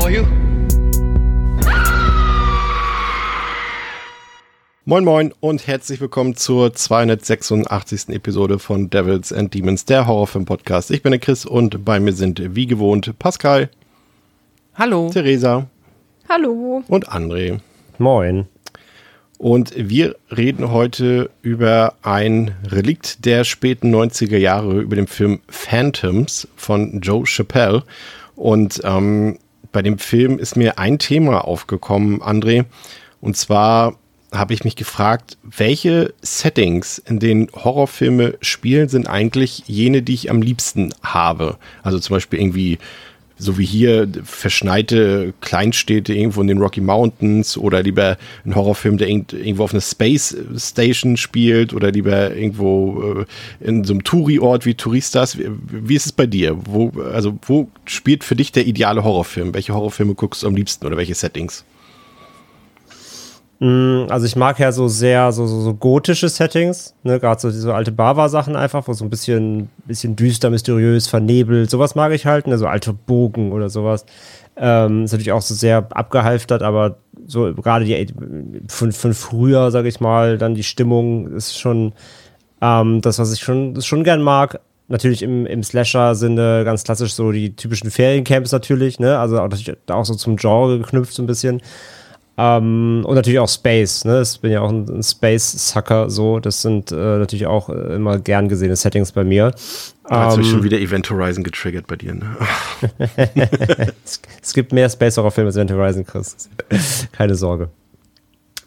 For you. Moin Moin und herzlich willkommen zur 286. Episode von Devils and Demons, der Horrorfilm-Podcast. Ich bin der Chris und bei mir sind wie gewohnt Pascal, Hallo. Theresa Hallo. und André. Moin. Und wir reden heute über ein Relikt der späten 90er Jahre, über den Film Phantoms von Joe Chappelle. Und ähm, bei dem Film ist mir ein Thema aufgekommen, André. Und zwar habe ich mich gefragt, welche Settings, in denen Horrorfilme spielen, sind eigentlich jene, die ich am liebsten habe. Also zum Beispiel irgendwie, so wie hier, verschneite Kleinstädte irgendwo in den Rocky Mountains oder lieber ein Horrorfilm, der irgendwo auf einer Space Station spielt oder lieber irgendwo äh, in so einem Touri-Ort wie Touristas. Wie, ist es bei dir? Wo, also wo spielt für dich der ideale Horrorfilm? Welche Horrorfilme guckst du am liebsten oder welche Settings? Also ich mag ja so sehr so, so, so gotische Settings, ne, gerade so diese alte Bava-Sachen einfach, wo so ein bisschen, bisschen düster, mysteriös, vernebelt, sowas mag ich halt, ne, so alte Bogen oder sowas. Ähm, ist natürlich auch so sehr abgehalftert, aber so gerade die von, von früher, sag ich mal, dann die Stimmung ist schon ähm, das, was ich schon, schon gern mag. Natürlich im, im Slasher-Sinne ganz klassisch so die typischen Feriencamps natürlich, ne, also auch, auch so zum Genre geknüpft so ein bisschen. Ähm, und natürlich auch Space, ne? Ich bin ja auch ein, ein Space-Sucker, so. Das sind äh, natürlich auch äh, immer gern gesehene Settings bei mir. Ähm, du schon wieder Event Horizon getriggert bei dir, ne? es, gibt mehr Space Horror Filme als Event Horizon, Chris. Keine Sorge.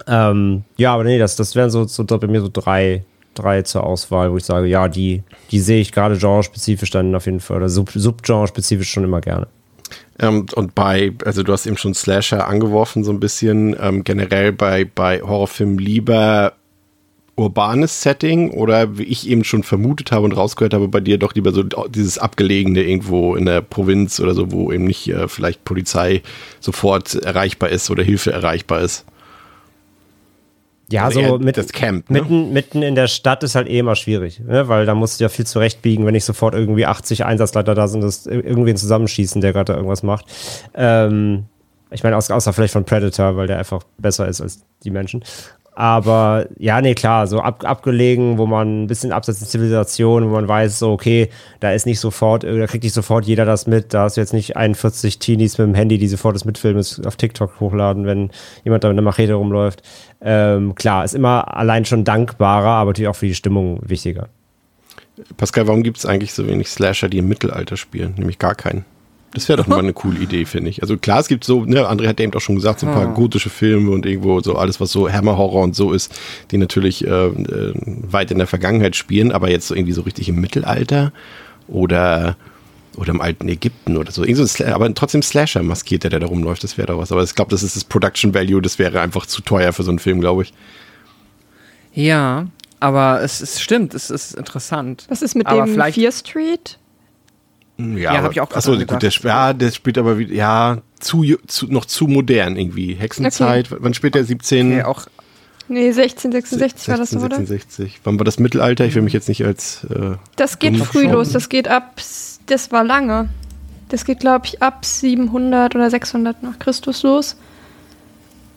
Ähm, ja, aber nee, das, das wären so, so bei mir so drei, drei zur Auswahl, wo ich sage, ja, die, die sehe ich gerade genre-spezifisch dann auf jeden Fall oder sub, subgenre-spezifisch schon immer gerne. Ähm, und bei, also du hast eben schon Slasher angeworfen, so ein bisschen ähm, generell bei, bei Horrorfilmen lieber urbanes Setting oder wie ich eben schon vermutet habe und rausgehört habe, bei dir doch lieber so dieses abgelegene irgendwo in der Provinz oder so, wo eben nicht äh, vielleicht Polizei sofort erreichbar ist oder Hilfe erreichbar ist. Ja, Also so mit, das Camp, ne? mitten, mitten in der Stadt ist halt eh immer schwierig, ne? weil da musst du ja viel zurechtbiegen, wenn nicht sofort irgendwie 80 Einsatzleiter da sind, das irgendwen zusammenschießen, der gerade da irgendwas macht. Ähm, ich meine, außer, außer vielleicht von Predator, weil der einfach besser ist als die Menschen. Aber ja, nee, klar, so ab, abgelegen, wo man ein bisschen abseits der Zivilisation, wo man weiß, so, okay, da ist nicht sofort, da kriegt nicht sofort jeder das mit. Da hast du jetzt nicht 41 Teenies mit dem Handy, die sofort das mitfilmen, das auf TikTok hochladen, wenn jemand da mit einer Machete rumläuft. Ähm, klar, ist immer allein schon dankbarer, aber natürlich auch für die Stimmung wichtiger. Pascal, warum gibt es eigentlich so wenig Slasher, die im Mittelalter spielen? Nämlich gar keinen. Das wäre doch mal eine coole Idee, finde ich. Also klar, es gibt so, ne, André hat eben auch schon gesagt, so ein paar gotische Filme und irgendwo so alles, was so Hammer-Horror und so ist, die natürlich äh, äh, weit in der Vergangenheit spielen, aber jetzt so irgendwie so richtig im Mittelalter oder oder im alten Ägypten oder so. Irgend so ein Sla- aber trotzdem Slasher maskiert, der, der da rumläuft, das wäre doch was. Aber ich glaube, das ist das Production Value, das wäre einfach zu teuer für so einen Film, glaube ich. Ja, aber es, es stimmt, es ist interessant. Was ist mit Aber dem Fear Street? Ja, hab aber- ich auch gerade Achso, gut, der, ja, der spielt aber wieder, ja, zu, zu, noch zu modern irgendwie. Hexenzeit, wann spielt der? 17? Okay, auch Nee, 1666 war das, 16, oder? 1660. Wann war das Mittelalter? Ich will mich jetzt nicht als. Äh, Das geht früh schon. los. Das geht ab, das war lange. Das geht, glaube ich, ab 700 oder 600 nach Christus los.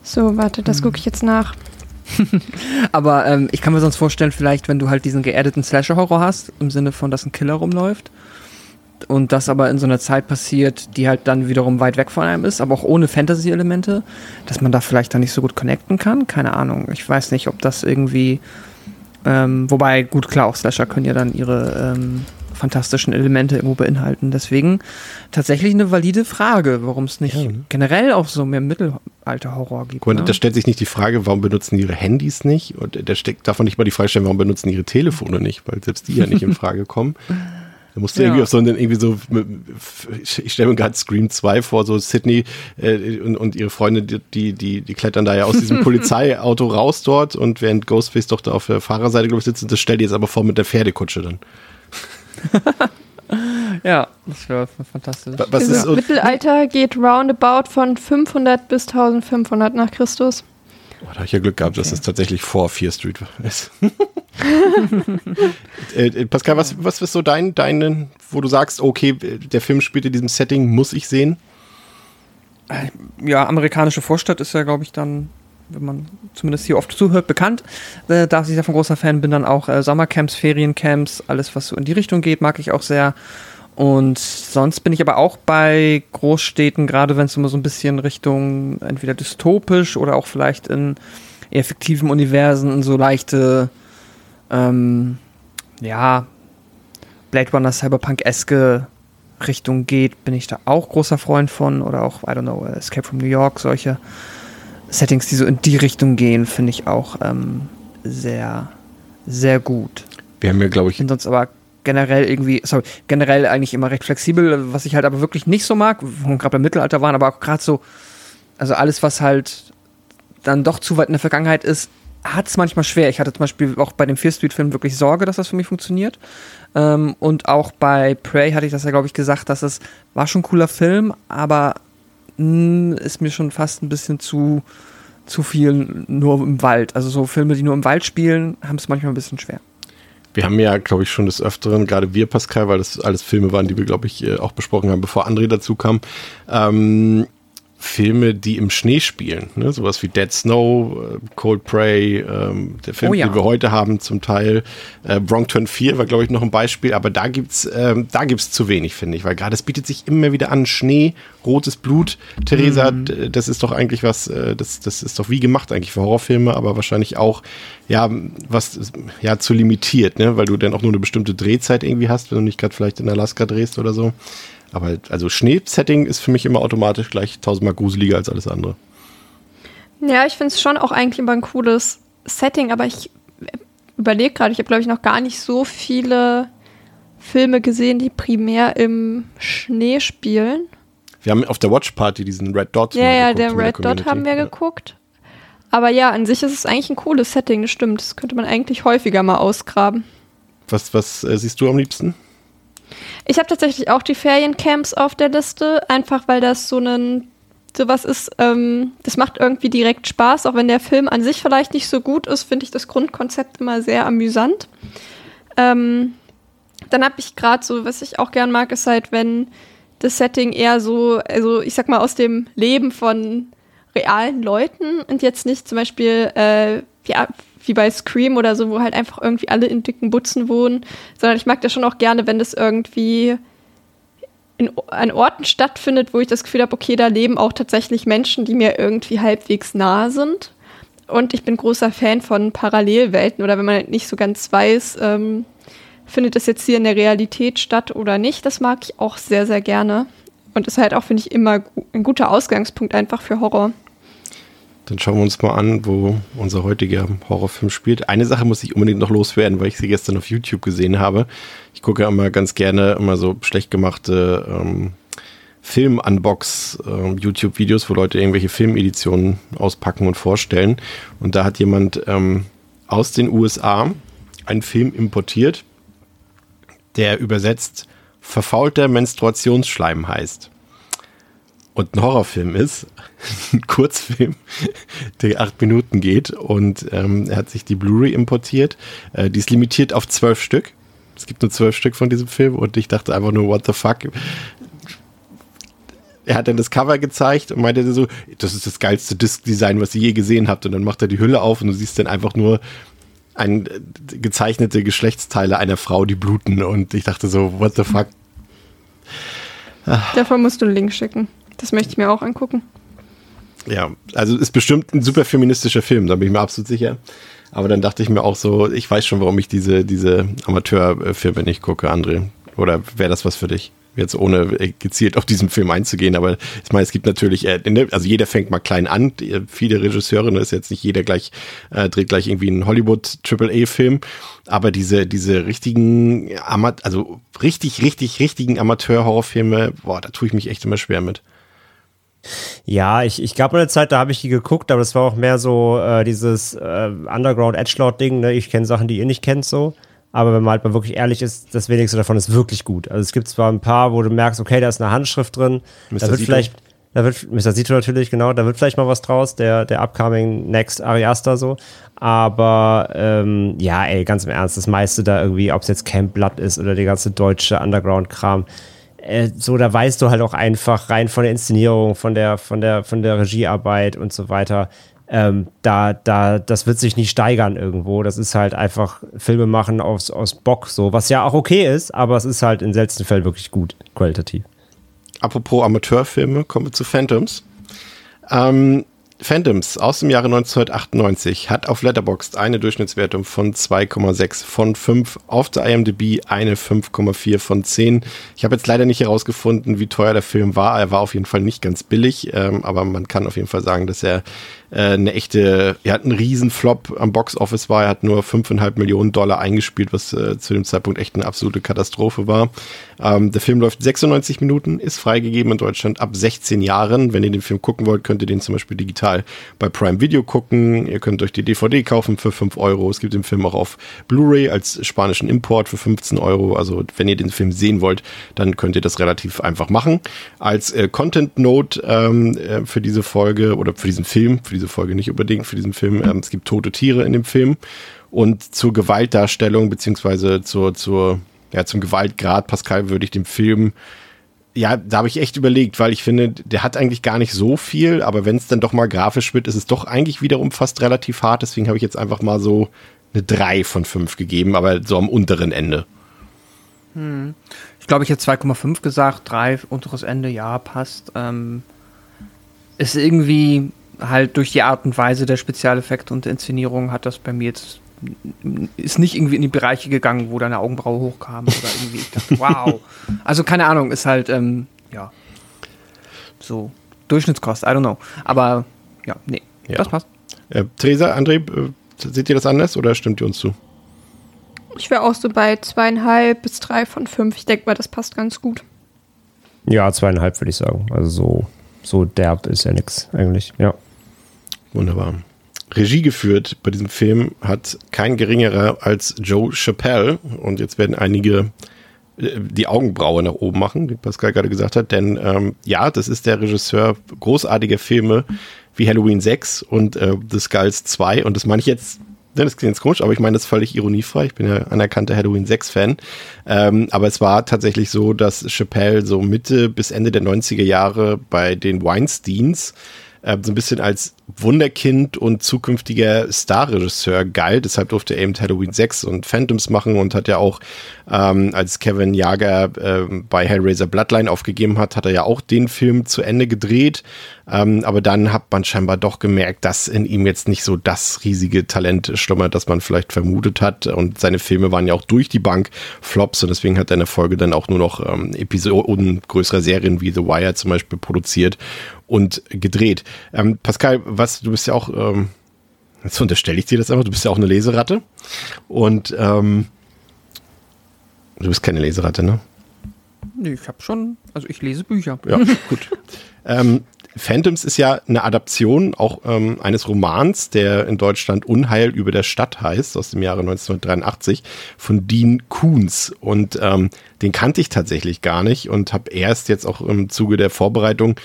So, warte, das gucke ich jetzt nach. Aber ähm, ich kann mir sonst vorstellen, vielleicht, wenn du halt diesen geerdeten Slasher-Horror hast, im Sinne von, dass ein Killer rumläuft und das aber in so einer Zeit passiert, die halt dann wiederum weit weg von einem ist, aber auch ohne Fantasy-Elemente, dass man da vielleicht dann nicht so gut connecten kann. Keine Ahnung. Ich weiß nicht, ob das irgendwie. Ähm, wobei, gut, klar, auch Slasher können ja dann ihre ähm, fantastischen Elemente irgendwo beinhalten. Deswegen tatsächlich eine valide Frage, warum es nicht Ja, ne? generell auch so mehr Mittelalter-Horror gibt. mal, ne? da stellt sich nicht die Frage, warum benutzen ihre Handys nicht? Und da steckt, darf man nicht mal die Frage stellen, warum benutzen ihre Telefone nicht? Weil selbst die ja nicht in Frage kommen. Da musst du Ja. irgendwie auf so einen, irgendwie so, ich stelle mir gerade Scream 2 vor, so Sydney äh, und, und ihre Freunde, die, die, die, klettern da ja aus diesem Polizeiauto raus dort und während Ghostface doch da auf der Fahrerseite, glaube ich, sitzt, und das stellt die jetzt aber vor mit der Pferdekutsche dann. Ja, das wäre fantastisch. Wa- Was ist, Mittelalter geht roundabout von 500 bis 1500 nach Christus. Oh, da habe ich ja Glück gehabt, dass es tatsächlich vor Fear Street ist. äh, äh, Pascal, was, was ist so dein, dein, wo du sagst, okay, der Film spielt in diesem Setting, muss ich sehen? ja, amerikanische Vorstadt ist ja, glaube ich, dann, wenn man zumindest hier oft zuhört, bekannt. Äh, da ich davon großer Fan bin, dann auch äh, Sommercamps, Feriencamps, alles, was so in die Richtung geht, mag ich auch sehr. Und sonst bin ich aber auch bei Großstädten, gerade wenn es immer so ein bisschen Richtung entweder dystopisch oder auch vielleicht in eher fiktiven Universen, in so leichte, ähm, ja, Blade Runner Cyberpunk-eske Richtung geht, bin ich da auch großer Freund von. Oder auch, I don't know, Escape from New York, solche Settings, die so in die Richtung gehen, finde ich auch ähm, sehr, sehr gut. Wir haben ja, glaube Ich ich, bin sonst aber generell irgendwie, sorry, generell eigentlich immer recht flexibel, was ich halt aber wirklich nicht so mag, wo gerade beim Mittelalter waren, aber auch gerade so, also alles, was halt dann doch zu weit in der Vergangenheit ist, hat es manchmal schwer. Ich hatte zum Beispiel auch bei dem Fear Street-Film wirklich Sorge, dass das für mich funktioniert. Ähm, und auch bei Prey hatte ich das ja, glaube ich, gesagt, dass es war schon ein cooler Film, aber mh, ist mir schon fast ein bisschen zu, zu viel nur im Wald. Also so Filme, die nur im Wald spielen, haben es manchmal ein bisschen schwer. Wir haben ja, glaube ich, schon des Öfteren, gerade wir, Pascal, weil das alles Filme waren, die wir, glaube ich, äh, auch besprochen haben, bevor André dazu kam, ähm, Filme, die im Schnee spielen, ne? sowas wie Dead Snow, äh, Cold Prey, ähm, der Film, Oh ja. den wir heute haben zum Teil, äh, Turn 4 war, glaube ich, noch ein Beispiel, aber da gibt's, ähm, da gibt's zu wenig, finde ich, weil gerade es bietet sich immer wieder an, Schnee, rotes Blut, Theresa, Mhm. d- das ist doch eigentlich was, äh, das, das ist doch wie gemacht eigentlich für Horrorfilme, aber wahrscheinlich auch, ja, was, ja, zu limitiert, ne, weil du dann auch nur eine bestimmte Drehzeit irgendwie hast, wenn du nicht gerade vielleicht in Alaska drehst oder so. Aber also Schneesetting ist für mich immer automatisch gleich tausendmal gruseliger als alles andere. Ja, ich finde es schon auch eigentlich immer ein cooles Setting, aber ich überlege gerade, ich habe, glaube ich, noch gar nicht so viele Filme gesehen, die primär im Schnee spielen. Wir haben auf der Watch Party diesen Red Dot. Ja, ja, der Red Dot haben wir Ja. geguckt. Aber ja, an sich ist es eigentlich ein cooles Setting, das stimmt. Das könnte man eigentlich häufiger mal ausgraben. Was, was äh, siehst du am liebsten? Ich habe tatsächlich auch die Feriencamps auf der Liste, einfach weil das so ein sowas ist, ähm, das macht irgendwie direkt Spaß, auch wenn der Film an sich vielleicht nicht so gut ist, finde ich das Grundkonzept immer sehr amüsant. Ähm, dann habe ich gerade so, was ich auch gern mag, ist halt, wenn das Setting eher so, also ich sag mal, aus dem Leben von realen Leuten und jetzt nicht zum Beispiel äh, ja, wie bei Scream oder so, wo halt einfach irgendwie alle in dicken Butzen wohnen, sondern ich mag das schon auch gerne, wenn das irgendwie in, an Orten stattfindet, wo ich das Gefühl habe, okay, da leben auch tatsächlich Menschen, die mir irgendwie halbwegs nah sind. Und ich bin großer Fan von Parallelwelten oder wenn man halt nicht so ganz weiß, ähm, findet das jetzt hier in der Realität statt oder nicht, das mag ich auch sehr, sehr gerne. Und ist halt auch, finde ich, immer ein guter Ausgangspunkt einfach für Horror. Dann schauen wir uns mal an, wo unser heutiger Horrorfilm spielt. Eine Sache muss ich unbedingt noch loswerden, weil ich sie gestern auf YouTube gesehen habe. Ich gucke ja immer ganz gerne immer so schlecht gemachte ähm, Film-Unbox-YouTube-Videos, wo Leute irgendwelche Filmeditionen auspacken und vorstellen. Und da hat jemand ähm, aus den USA einen Film importiert, der übersetzt verfaulter Menstruationsschleim heißt und ein Horrorfilm ist, ein Kurzfilm, der acht Minuten geht und ähm, er hat sich die Blu-ray importiert. Äh, die ist limitiert auf zwölf Stück. Es gibt nur zwölf Stück von diesem Film und ich dachte einfach nur, what the fuck. Er hat dann das Cover gezeigt und meinte so, das ist das geilste Disc-Design, was ihr je gesehen habt. Und dann macht er die Hülle auf und du siehst dann einfach nur ein, äh, gezeichnete Geschlechtsteile einer Frau, die bluten. Und ich dachte so, what the fuck. Davon musst du einen Link schicken. Das möchte ich mir auch angucken. Ja, also ist bestimmt ein super feministischer Film, da bin ich mir absolut sicher. Aber dann dachte ich mir auch so, ich weiß schon, warum ich diese, diese Amateurfilme nicht gucke, André. Oder wäre das was für dich? jetzt ohne äh, gezielt auf diesen Film einzugehen, aber ich meine, es gibt natürlich, äh, ne, also jeder fängt mal klein an, viele Regisseure, ne, ist jetzt nicht jeder gleich, äh, dreht gleich irgendwie einen Hollywood Triple-A-Film, aber diese, diese richtigen, also richtig, richtig, richtigen Amateur-Horrorfilme, boah, da tue ich mich echt immer schwer mit. Ja, ich, ich gab mal eine Zeit, da habe ich die geguckt, aber das war auch mehr so äh, dieses äh, Underground Edgelord-Ding. Ne? Ich kenne Sachen, die ihr nicht kennt, so. Aber wenn man halt mal wirklich ehrlich ist, das wenigste davon ist wirklich gut. Also es gibt zwar ein paar, wo du merkst, okay, da ist eine Handschrift drin. Mr. Da wird Sito. vielleicht, da wird, Mr. Sito natürlich, genau, da wird vielleicht mal was draus, der, der upcoming Next Ariasta so. Aber ähm, ja, ey, ganz im Ernst, das meiste da irgendwie, ob es jetzt Camp Blood ist oder der ganze deutsche Underground-Kram, äh, so, da weißt du halt auch einfach rein von der Inszenierung, von der, von der, von der Regiearbeit und so weiter. Ähm, da, da, das wird sich nicht steigern irgendwo. Das ist halt einfach Filme machen aus, aus Bock, so, was ja auch okay ist, aber es ist halt in seltenen Fällen wirklich gut, qualitativ. Apropos Amateurfilme, kommen wir zu Phantoms. Ähm, Phantoms aus dem Jahre 1998 hat auf Letterboxd eine Durchschnittswertung von 2,6 von 5, auf der IMDb eine 5,4 von 10. Ich habe jetzt leider nicht herausgefunden, wie teuer der Film war. Er war auf jeden Fall nicht ganz billig, ähm, aber man kann auf jeden Fall sagen, dass er äh, eine echte, er hat einen riesen Flop am Box Office war, er hat nur 5,5 Millionen Dollar eingespielt, was äh, zu dem Zeitpunkt echt eine absolute Katastrophe war. Ähm, der Film läuft 96 Minuten, ist freigegeben in Deutschland ab 16 Jahren. Wenn ihr den Film gucken wollt, könnt ihr den zum Beispiel digital bei Prime Video gucken. Ihr könnt euch die DVD kaufen für 5 Euro. Es gibt den Film auch auf Blu-ray als spanischen Import für 15 Euro. Also wenn ihr den Film sehen wollt, dann könnt ihr das relativ einfach machen. Als äh, Content Note ähm, äh, für diese Folge oder für diesen Film, für diese Folge nicht unbedingt, für diesen Film, ähm, es gibt tote Tiere in dem Film. Und zur Gewaltdarstellung beziehungsweise zur, zur ja, zum Gewaltgrad, Pascal, würde ich dem Film, ja, da habe ich echt überlegt, weil ich finde, der hat eigentlich gar nicht so viel, aber wenn es dann doch mal grafisch wird, ist es doch eigentlich wiederum fast relativ hart. Deswegen habe ich jetzt einfach mal so eine 3 von 5 gegeben, aber so am unteren Ende. Hm. Ich glaube, ich hätte 2,5 gesagt, 3, unteres Ende, ja, passt. Ähm, ist irgendwie halt durch die Art und Weise der Spezialeffekte und der Inszenierung hat das bei mir jetzt ist nicht irgendwie in die Bereiche gegangen, wo deine Augenbraue hochkam oder irgendwie ich dachte, wow. Also keine Ahnung, ist halt, ähm, ja, so Durchschnittskost, I don't know. Aber ja, nee, ja. das passt. Äh, Theresa, André, äh, seht ihr das anders oder stimmt ihr uns zu? Ich wäre auch so bei zweieinhalb bis drei von fünf. Ich denke mal, das passt ganz gut. Ja, zweieinhalb würde ich sagen. Also so, so derb ist ja nichts eigentlich, ja. Wunderbar. Regie geführt bei diesem Film hat kein geringerer als Joe Chappelle. Und jetzt werden einige äh, die Augenbraue nach oben machen, wie Pascal gerade gesagt hat. Denn ähm, ja, das ist der Regisseur großartiger Filme wie Halloween 6 und äh, The Skulls 2. Und das meine ich jetzt, ne, das klingt jetzt komisch, aber ich meine das völlig ironiefrei. Ich bin ja anerkannter Halloween 6-Fan. Ähm, aber es war tatsächlich so, dass Chappelle so Mitte bis Ende der 90er Jahre bei den Weinsteins äh, so ein bisschen als Wunderkind und zukünftiger Starregisseur galt. Deshalb durfte er eben Halloween 6 und Phantoms machen und hat ja auch, ähm, als Kevin Jager äh, bei Hellraiser Bloodline aufgegeben hat, hat er ja auch den Film zu Ende gedreht. Ähm, aber dann hat man scheinbar doch gemerkt, dass in ihm jetzt nicht so das riesige Talent schlummert, das man vielleicht vermutet hat. Und seine Filme waren ja auch durch die Bank Flops und deswegen hat er in der Folge dann auch nur noch ähm, Episoden größerer Serien wie The Wire zum Beispiel produziert und gedreht. Ähm, Pascal, was, du bist ja auch, ähm, jetzt unterstelle ich dir das einfach, du bist ja auch eine Leseratte. Und ähm, du bist keine Leseratte, ne? Nee, ich habe schon, also ich lese Bücher. Ja, gut. ähm, Phantoms ist ja eine Adaption auch ähm, eines Romans, der in Deutschland Unheil über der Stadt heißt, aus dem Jahre 1983, von Dean Koons. Und ähm, den kannte ich tatsächlich gar nicht und habe erst jetzt auch im Zuge der Vorbereitung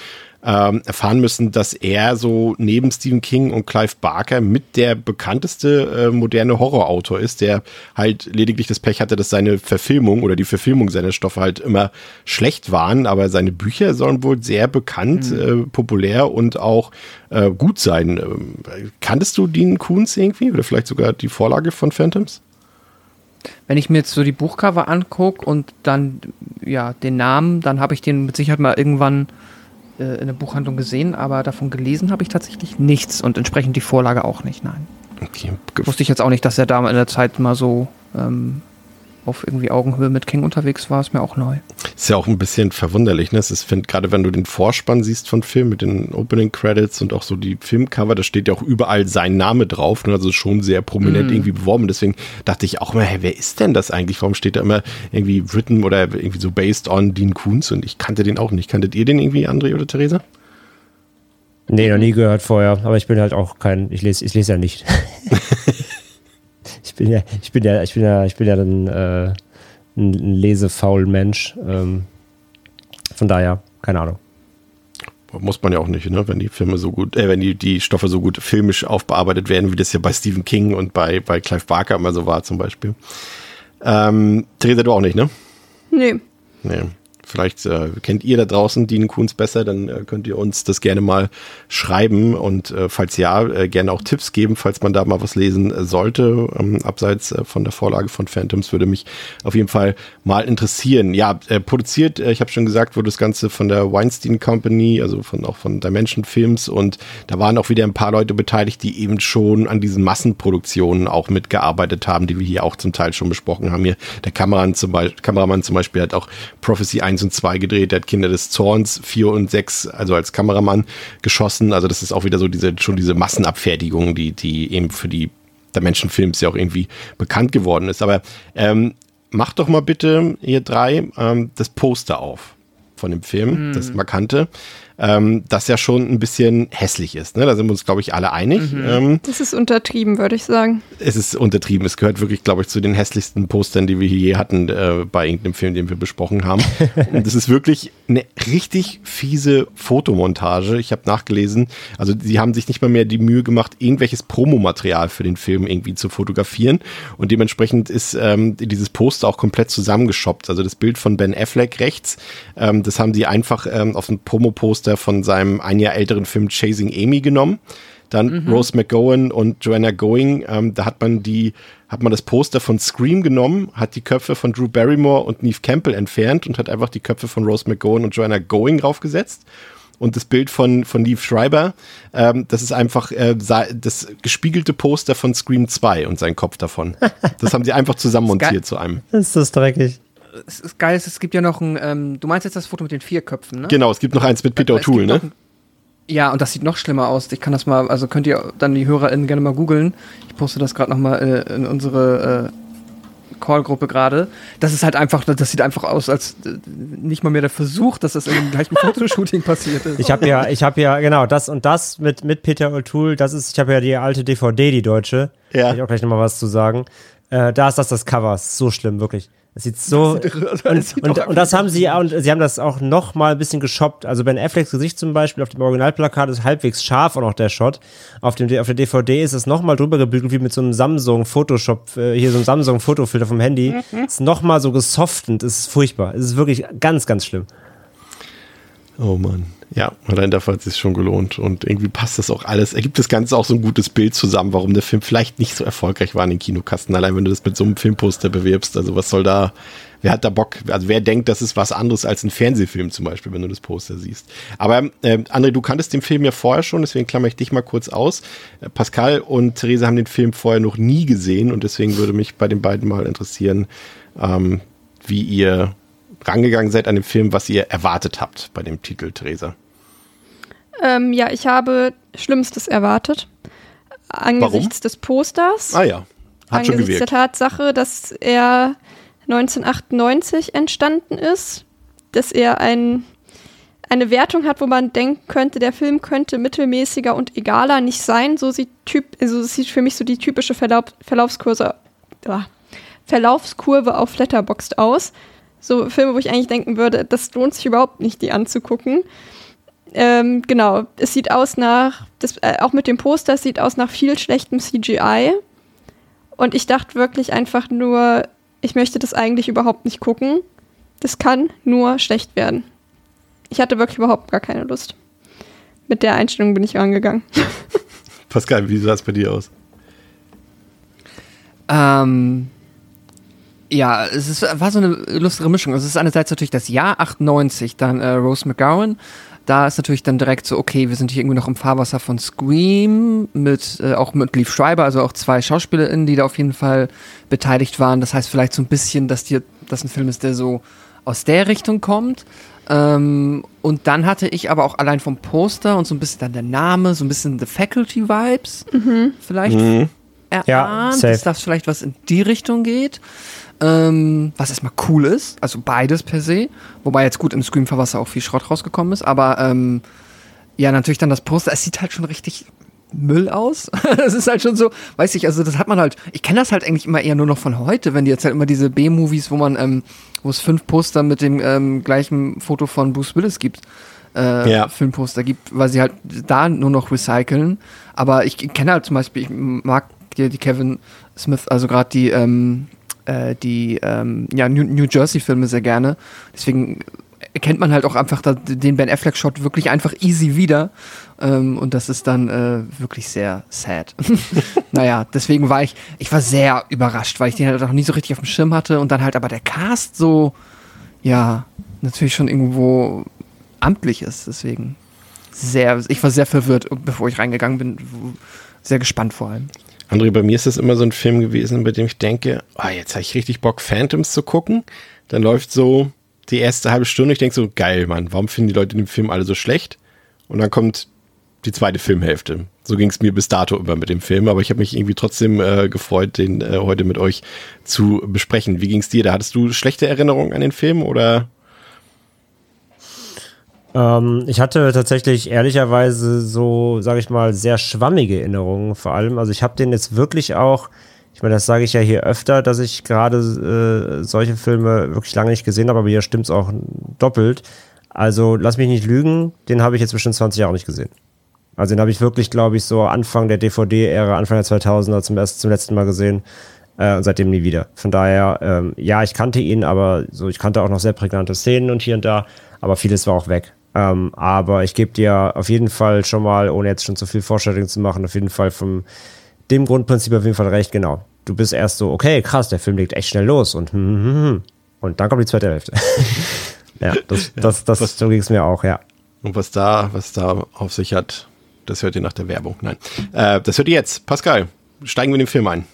ähm, erfahren müssen, dass er so neben Stephen King und Clive Barker mit der bekannteste äh, moderne Horrorautor ist, der halt lediglich das Pech hatte, dass seine Verfilmung oder die Verfilmung seiner Stoffe halt immer schlecht waren, aber seine Bücher sollen wohl sehr bekannt, mhm. äh, populär und auch äh, gut sein. Ähm, kanntest du Dean Koons irgendwie oder vielleicht sogar die Vorlage von Phantoms? Wenn ich mir jetzt so die Buchcover angucke und dann ja den Namen, dann habe ich den mit Sicherheit mal irgendwann äh, in der Buchhandlung gesehen, aber davon gelesen habe ich tatsächlich nichts und entsprechend die Vorlage auch nicht, nein. Okay. Wusste ich jetzt auch nicht, dass er da in der Zeit mal so ähm, auf irgendwie Augenhöhe mit King unterwegs war, ist mir auch neu. Ist ja auch ein bisschen verwunderlich, ne? Es ist, find, gerade wenn du den Vorspann siehst von Film mit den Opening Credits und auch so die Filmcover, da steht ja auch überall sein Name drauf, ne? also schon sehr prominent Mhm. irgendwie beworben. Deswegen dachte ich auch immer, hä, wer ist denn das eigentlich? Warum steht da immer irgendwie written oder irgendwie so based on Dean Koontz? Und ich kannte den auch nicht. Kanntet ihr den irgendwie, André oder Theresa? Nee, noch nie gehört vorher, aber ich bin halt auch kein, ich lese, ich lese ja nicht. ich bin ja, ich bin ja, ich bin ja, ich bin ja dann äh, ein, ein lesefaul Mensch. Ähm, von daher, keine Ahnung. Muss man ja auch nicht, ne? wenn die Filme so gut, äh, wenn die, die Stoffe so gut filmisch aufbearbeitet werden, wie das ja bei Stephen King und bei, bei Clive Barker immer so war zum Beispiel. Ähm, Theresa, du auch nicht, ne? Nee. Nee. Vielleicht äh, kennt ihr da draußen Dean Kuhns besser, dann äh, könnt ihr uns das gerne mal schreiben und äh, falls ja, äh, gerne auch Tipps geben, falls man da mal was lesen äh, sollte, ähm, abseits äh, von der Vorlage von Phantoms, würde mich auf jeden Fall mal interessieren. Ja, äh, produziert, äh, ich habe schon gesagt, wurde das Ganze von der Weinstein Company, also von auch von Dimension Films und da waren auch wieder ein paar Leute beteiligt, die eben schon an diesen Massenproduktionen auch mitgearbeitet haben, die wir hier auch zum Teil schon besprochen haben. Hier der Kameramann zum Beispiel, Kameramann zum Beispiel hat auch Prophecy 1 und 2 gedreht, der hat Kinder des Zorns 4 und 6, also als Kameramann geschossen. Also das ist auch wieder so diese, schon diese Massenabfertigung, die, die eben für die Dimension-Films ja auch irgendwie bekannt geworden ist. Aber ähm, macht doch mal bitte, ihr drei, ähm, das Poster auf von dem Film, das markante, ähm, das ja schon ein bisschen hässlich ist. Ne? Da sind wir uns, glaube ich, alle einig. Ähm, Das ist untertrieben, würde ich sagen. es ist untertrieben. Es gehört wirklich, glaube ich, zu den hässlichsten Postern, die wir hier je hatten äh, bei irgendeinem Film, den wir besprochen haben. Und es ist wirklich eine richtig fiese Fotomontage. Ich habe nachgelesen. Also sie haben sich nicht mal mehr die Mühe gemacht, irgendwelches Promomaterial für den Film irgendwie zu fotografieren. Und dementsprechend ist ähm, dieses Poster auch komplett zusammengeschoppt. Also das Bild von Ben Affleck rechts, ähm, das haben sie einfach ähm, auf ein Promoposter von seinem ein Jahr älteren Film Chasing Amy genommen. Dann Rose McGowan und Joanna Going, ähm, da hat man die, hat man das Poster von Scream genommen, hat die Köpfe von Drew Barrymore und Neve Campbell entfernt und hat einfach die Köpfe von Rose McGowan und Joanna Going draufgesetzt. Und das Bild von, von Neve Schreiber, ähm, das ist einfach äh, das gespiegelte Poster von Scream 2 und sein Kopf davon. Das haben sie einfach zusammen montiert zu einem. Ist das dreckig. Es ist geil, es gibt ja noch ein, ähm, du meinst jetzt das Foto mit den vier Köpfen, ne? Genau, es gibt noch eins mit Peter O'Toole, noch ne? ein- Ja, und das sieht noch schlimmer aus. Ich kann das mal, also könnt ihr dann die HörerInnen gerne mal googeln. Ich poste das gerade nochmal äh, in unsere äh, Call-Gruppe gerade. Das ist halt einfach, das sieht einfach aus, als äh, nicht mal mehr der Versuch, dass das in dem gleichen Fotoshooting passiert ist. Ich habe ja, ich habe ja, genau, das und das mit, mit Peter O'Toole, das ist, ich habe ja die alte DVD, die deutsche. Ja. Kann ich auch gleich nochmal was zu sagen. Äh, da ist das das Cover, ist so schlimm, wirklich. Es sieht so. Das sieht- das und, sieht und, und das haben sie, und sie haben das auch noch mal ein bisschen geshoppt. Also Ben Afflecks Gesicht zum Beispiel auf dem Originalplakat ist halbwegs scharf auch noch der Shot. Auf, dem, auf der DVD ist es noch mal drüber gebügelt wie mit so einem Samsung Photoshop, äh, hier so einem Samsung Fotofilter vom Handy. Ist noch mal so gesoftend, ist furchtbar. Es ist wirklich ganz, ganz schlimm. Oh Mann. Ja, allein dafür hat es sich schon gelohnt. Und irgendwie passt das auch alles. Ergibt das Ganze auch so ein gutes Bild zusammen, warum der Film vielleicht nicht so erfolgreich war in den Kinokasten. Allein wenn du das mit so einem Filmposter bewirbst. Also was soll da, wer hat da Bock? Also wer denkt, das ist was anderes als ein Fernsehfilm zum Beispiel, wenn du das Poster siehst. Aber äh, André, du kanntest den Film ja vorher schon, deswegen klammer ich dich mal kurz aus. Äh, Pascal und Theresa haben den Film vorher noch nie gesehen und deswegen würde mich bei den beiden mal interessieren, ähm, wie ihr rangegangen seid an dem Film, was ihr erwartet habt bei dem Titel, Theresa. Ähm, ja, ich habe Schlimmstes erwartet. Angesichts des Posters. Ah ja, hat schon angesichts der gewirkt. Tatsache, dass er 1998 entstanden ist, dass er ein, eine Wertung hat, wo man denken könnte, der Film könnte mittelmäßiger und egaler nicht sein. So sieht, typ, also sieht für mich so die typische Verlauf, Verlaufskurse, ah, Verlaufskurve auf Letterboxd aus. So Filme, wo ich eigentlich denken würde, das lohnt sich überhaupt nicht, die anzugucken. Ähm, genau, es sieht aus nach, das, äh, auch mit dem Poster, es sieht aus nach viel schlechtem CGI. Und ich dachte wirklich einfach nur, ich möchte das eigentlich überhaupt nicht gucken. Das kann nur schlecht werden. Ich hatte wirklich überhaupt gar keine Lust. Mit der Einstellung bin ich rangegangen. Pascal, wie sah es bei dir aus? Ähm, ja, es ist, war so eine lustige Mischung. Also es ist einerseits natürlich das Jahr 98, dann äh, Rose McGowan. Da ist natürlich dann direkt so, okay, wir sind hier irgendwie noch im Fahrwasser von Scream, mit, äh, auch mit Leaf Schreiber, also auch zwei SchauspielerInnen, die da auf jeden Fall beteiligt waren. Das heißt vielleicht so ein bisschen, dass dir das ein Film ist, der so aus der Richtung kommt. Ähm, und dann hatte ich aber auch allein vom Poster und so ein bisschen dann der Name, so ein bisschen The Faculty Vibes vielleicht Mhm. erahnt, Ja, dass das vielleicht was in die Richtung geht. Ähm, was erstmal cool ist, also beides per se. Wobei jetzt gut im Scream-Verwasser auch viel Schrott rausgekommen ist, aber ähm, ja, natürlich dann das Poster, es sieht halt schon richtig Müll aus. Es ist halt schon so, weiß ich, also das hat man halt, ich kenne das halt eigentlich immer eher nur noch von heute, wenn die jetzt halt immer diese B-Movies, wo man, ähm, wo es fünf Poster mit dem ähm, gleichen Foto von Bruce Willis gibt, äh, Ja. Filmposter gibt, weil sie halt da nur noch recyceln. Aber ich kenne halt zum Beispiel, ich mag die, die Kevin Smith, also gerade die, ähm, äh, die ähm, ja, New, New Jersey-Filme sehr gerne. Deswegen erkennt man halt auch einfach den Ben Affleck-Shot wirklich einfach easy wieder. Ähm, und das ist dann äh, wirklich sehr sad. naja, deswegen war ich, ich war sehr überrascht, weil ich den halt auch nie so richtig auf dem Schirm hatte und dann halt aber der Cast so, ja, natürlich schon irgendwo amtlich ist. Deswegen sehr, ich war sehr verwirrt, bevor ich reingegangen bin. Sehr gespannt vor allem. André, bei mir ist das immer so ein Film gewesen, bei dem ich denke, ah, jetzt habe ich richtig Bock, Phantoms zu gucken. Dann läuft so die erste halbe Stunde, ich denke so, geil, Mann, warum finden die Leute den Film alle so schlecht? Und dann kommt die zweite Filmhälfte. So ging es mir bis dato immer mit dem Film, aber ich habe mich irgendwie trotzdem äh, gefreut, den äh, heute mit euch zu besprechen. Wie ging es dir? Da hattest du schlechte Erinnerungen an den Film oder? Ähm, ich hatte tatsächlich ehrlicherweise so, sage ich mal, sehr schwammige Erinnerungen vor allem. Also ich habe den jetzt wirklich auch, ich meine, das sage ich ja hier öfter, dass ich gerade äh, solche Filme wirklich lange nicht gesehen habe, aber hier stimmt's auch doppelt. Also lass mich nicht lügen, den habe ich jetzt bestimmt 20 Jahre nicht gesehen. Also den habe ich wirklich, glaube ich, so Anfang der DVD-Ära, Anfang der 2000er zum, ersten, zum letzten Mal gesehen äh, und seitdem nie wieder. Von daher, ähm, ja, ich kannte ihn, aber so, ich kannte auch noch sehr prägnante Szenen und hier und da, aber vieles war auch weg. Ähm, aber ich gebe dir auf jeden Fall schon mal, ohne jetzt schon zu viel Vorstellung zu machen, auf jeden Fall vom dem Grundprinzip auf jeden Fall recht, genau. Du bist erst so, okay, krass, der Film legt echt schnell los und hm, hm, hm, hm. und dann kommt die zweite Hälfte. ja, das, das, das, was- so ging es mir auch, ja. Und was da, was da auf sich hat, das hört ihr nach der Werbung. Nein. Äh, das hört ihr jetzt. Pascal, steigen wir in den Film ein.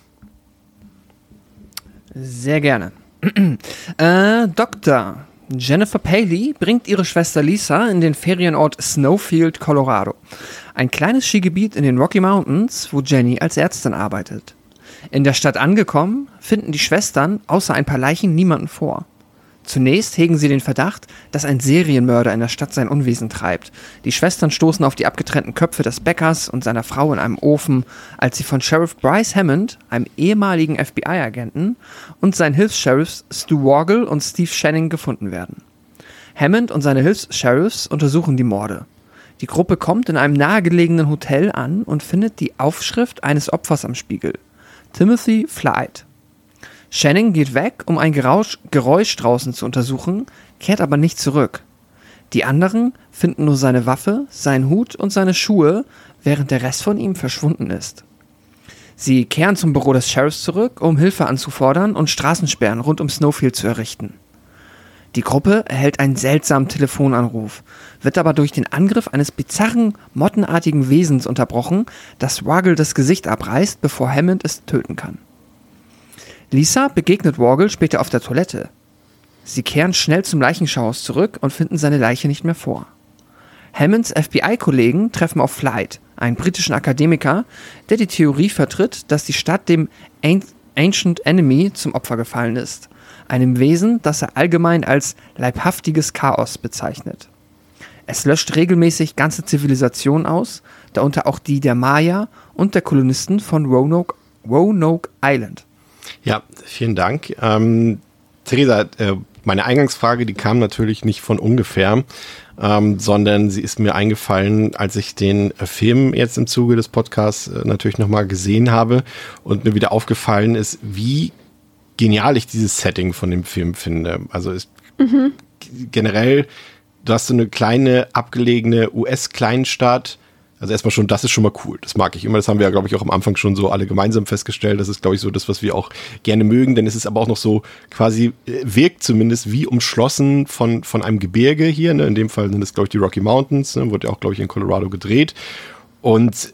Sehr gerne. äh, Dr. Jennifer Paley bringt ihre Schwester Lisa in den Ferienort Snowfield, Colorado. Ein kleines Skigebiet in den Rocky Mountains, wo Jenny als Ärztin arbeitet. In der Stadt angekommen, finden die Schwestern außer ein paar Leichen niemanden vor. Zunächst hegen sie den Verdacht, dass ein Serienmörder in der Stadt sein Unwesen treibt. Die Schwestern stoßen auf die abgetrennten Köpfe des Bäckers und seiner Frau in einem Ofen, als sie von Sheriff Bryce Hammond, einem ehemaligen FBI-Agenten, und seinen Hilfs-Sheriffs Stu Wargle und Steve Shanning gefunden werden. Hammond und seine Hilfs-Sheriffs untersuchen die Morde. Die Gruppe kommt in einem nahegelegenen Hotel an und findet die Aufschrift eines Opfers am Spiegel. Timothy Flight. Shannon geht weg, um ein Geräusch, Geräusch draußen zu untersuchen, kehrt aber nicht zurück. Die anderen finden nur seine Waffe, seinen Hut und seine Schuhe, während der Rest von ihm verschwunden ist. Sie kehren zum Büro des Sheriffs zurück, um Hilfe anzufordern und Straßensperren rund um Snowfield zu errichten. Die Gruppe erhält einen seltsamen Telefonanruf, wird aber durch den Angriff eines bizarren, mottenartigen Wesens unterbrochen, das Waggle das Gesicht abreißt, bevor Hammond es töten kann. Lisa begegnet Waggle später auf der Toilette. Sie kehren schnell zum Leichenschauhaus zurück und finden seine Leiche nicht mehr vor. Hammonds FBI-Kollegen treffen auf Flight, einen britischen Akademiker, der die Theorie vertritt, dass die Stadt dem An- Ancient Enemy zum Opfer gefallen ist, einem Wesen, das er allgemein als leibhaftiges Chaos bezeichnet. Es löscht regelmäßig ganze Zivilisationen aus, darunter auch die der Maya und der Kolonisten von Roanoke, Roanoke Island. Ja, vielen Dank. Ähm, Theresa, äh, meine Eingangsfrage, die kam natürlich nicht von ungefähr, ähm, sondern sie ist mir eingefallen, als ich den äh, Film jetzt im Zuge des Podcasts äh, natürlich nochmal gesehen habe und mir wieder aufgefallen ist, wie genial ich dieses Setting von dem Film finde. Also ist generell, du hast so eine kleine, abgelegene US-Kleinstadt. Also erstmal schon, das ist schon mal cool. Das mag ich immer. Das haben wir ja, glaube ich, auch am Anfang schon so alle gemeinsam festgestellt. Das ist, glaube ich, so das, was wir auch gerne mögen. Denn es ist aber auch noch so quasi, äh, wirkt zumindest wie umschlossen von, von einem Gebirge hier. Ne? In dem Fall sind es, glaube ich, die Rocky Mountains. Ne? Wurde ja auch, glaube ich, in Colorado gedreht. Und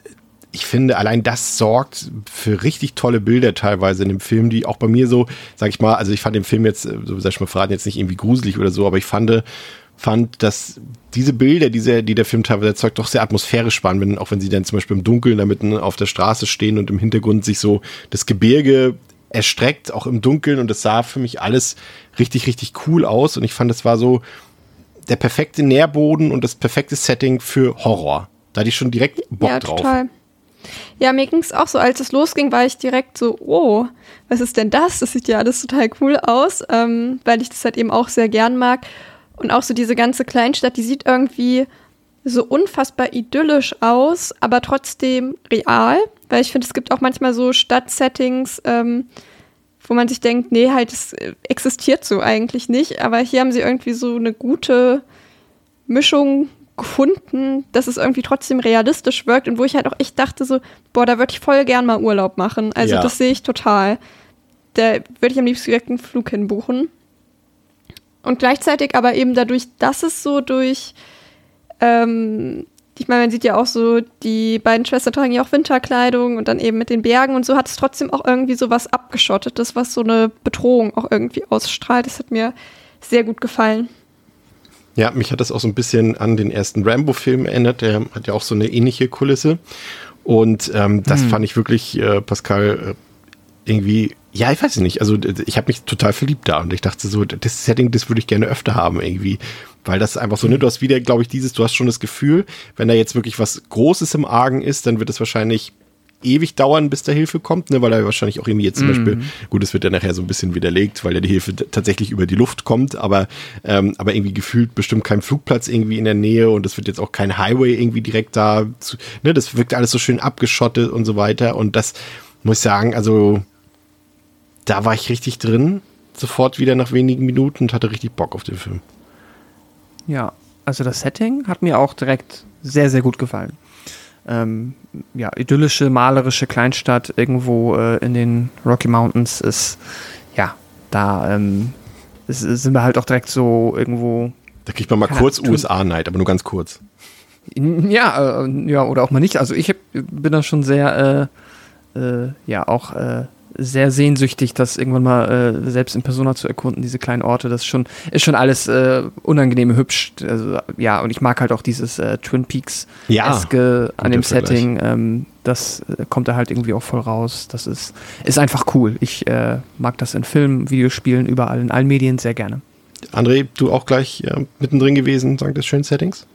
ich finde, allein das sorgt für richtig tolle Bilder teilweise in dem Film, die auch bei mir so, sag ich mal, also ich fand den Film jetzt, äh, so sag ich mal, verraten jetzt nicht irgendwie gruselig oder so, aber ich fand, fand, dass diese Bilder, die, die der Film teilweise erzeugt, doch sehr atmosphärisch waren, wenn, auch wenn sie dann zum Beispiel im Dunkeln da mitten auf der Straße stehen und im Hintergrund sich so das Gebirge erstreckt, auch im Dunkeln und das sah für mich alles richtig, richtig cool aus und ich fand, das war so der perfekte Nährboden und das perfekte Setting für Horror. Da hatte ich schon direkt Bock ja, drauf. Total. Ja, mir ging es auch so, als es losging, war ich direkt so, oh, was ist denn das? Das sieht ja alles total cool aus, ähm, weil ich das halt eben auch sehr gern mag. Und auch so diese ganze Kleinstadt, die sieht irgendwie so unfassbar idyllisch aus, aber trotzdem real, weil ich finde, es gibt auch manchmal so Stadtsettings, ähm, wo man sich denkt, nee, halt, es existiert so eigentlich nicht, aber hier haben sie irgendwie so eine gute Mischung gefunden, dass es irgendwie trotzdem realistisch wirkt und wo ich halt auch echt dachte so, boah, da würde ich voll gern mal Urlaub machen. Also ja. das sehe ich total. Da würde ich am liebsten direkt einen Flug hinbuchen. Und gleichzeitig aber eben dadurch, dass es so durch, ähm, ich meine, man sieht ja auch so, die beiden Schwestern tragen ja auch Winterkleidung und dann eben mit den Bergen und so hat es trotzdem auch irgendwie so was Abgeschottetes, was so eine Bedrohung auch irgendwie ausstrahlt. Das hat mir sehr gut gefallen. Ja, mich hat das auch so ein bisschen an den ersten Rambo-Film erinnert. Der hat ja auch so eine ähnliche Kulisse. Und ähm, das hm. fand ich wirklich, äh, Pascal, äh, irgendwie, ja, ich weiß nicht. Also ich habe mich total verliebt da und ich dachte so, das Setting, das würde ich gerne öfter haben irgendwie. Weil das einfach so, ne, du hast wieder, glaube ich, dieses, du hast schon das Gefühl, wenn da jetzt wirklich was Großes im Argen ist, dann wird es wahrscheinlich ewig dauern, bis da Hilfe kommt, ne, weil er wahrscheinlich auch irgendwie jetzt zum mm. Beispiel, gut, es wird ja nachher so ein bisschen widerlegt, weil ja die Hilfe tatsächlich über die Luft kommt, aber, ähm, aber irgendwie gefühlt bestimmt kein Flugplatz irgendwie in der Nähe und es wird jetzt auch kein Highway irgendwie direkt da, zu, ne, das wirkt alles so schön abgeschottet und so weiter und das muss ich sagen, also da war ich richtig drin, sofort wieder nach wenigen Minuten und hatte richtig Bock auf den Film. Ja, also das Setting hat mir auch direkt sehr, sehr gut gefallen ähm, ja, idyllische, malerische Kleinstadt irgendwo äh, in den Rocky Mountains ist, ja, da ähm, ist, sind wir halt auch direkt so irgendwo. Da kriegt man mal kurz USA-Neid, aber nur ganz kurz. Ja, äh, ja, oder auch mal nicht. Also ich hab, bin da schon sehr, äh, äh ja, auch äh, sehr sehnsüchtig, das irgendwann mal äh, selbst in Persona zu erkunden, diese kleinen Orte. Das ist schon, ist schon alles äh, unangenehm hübsch. Also, ja, und ich mag halt auch dieses äh, Twin Peaks ja, an dem Setting. Ähm, das äh, kommt da halt irgendwie auch voll raus. Das ist, ist einfach cool. Ich äh, mag das in Filmen, Videospielen, überall, in allen Medien sehr gerne. André, du auch gleich mittendrin gewesen, dank des schönen Settings?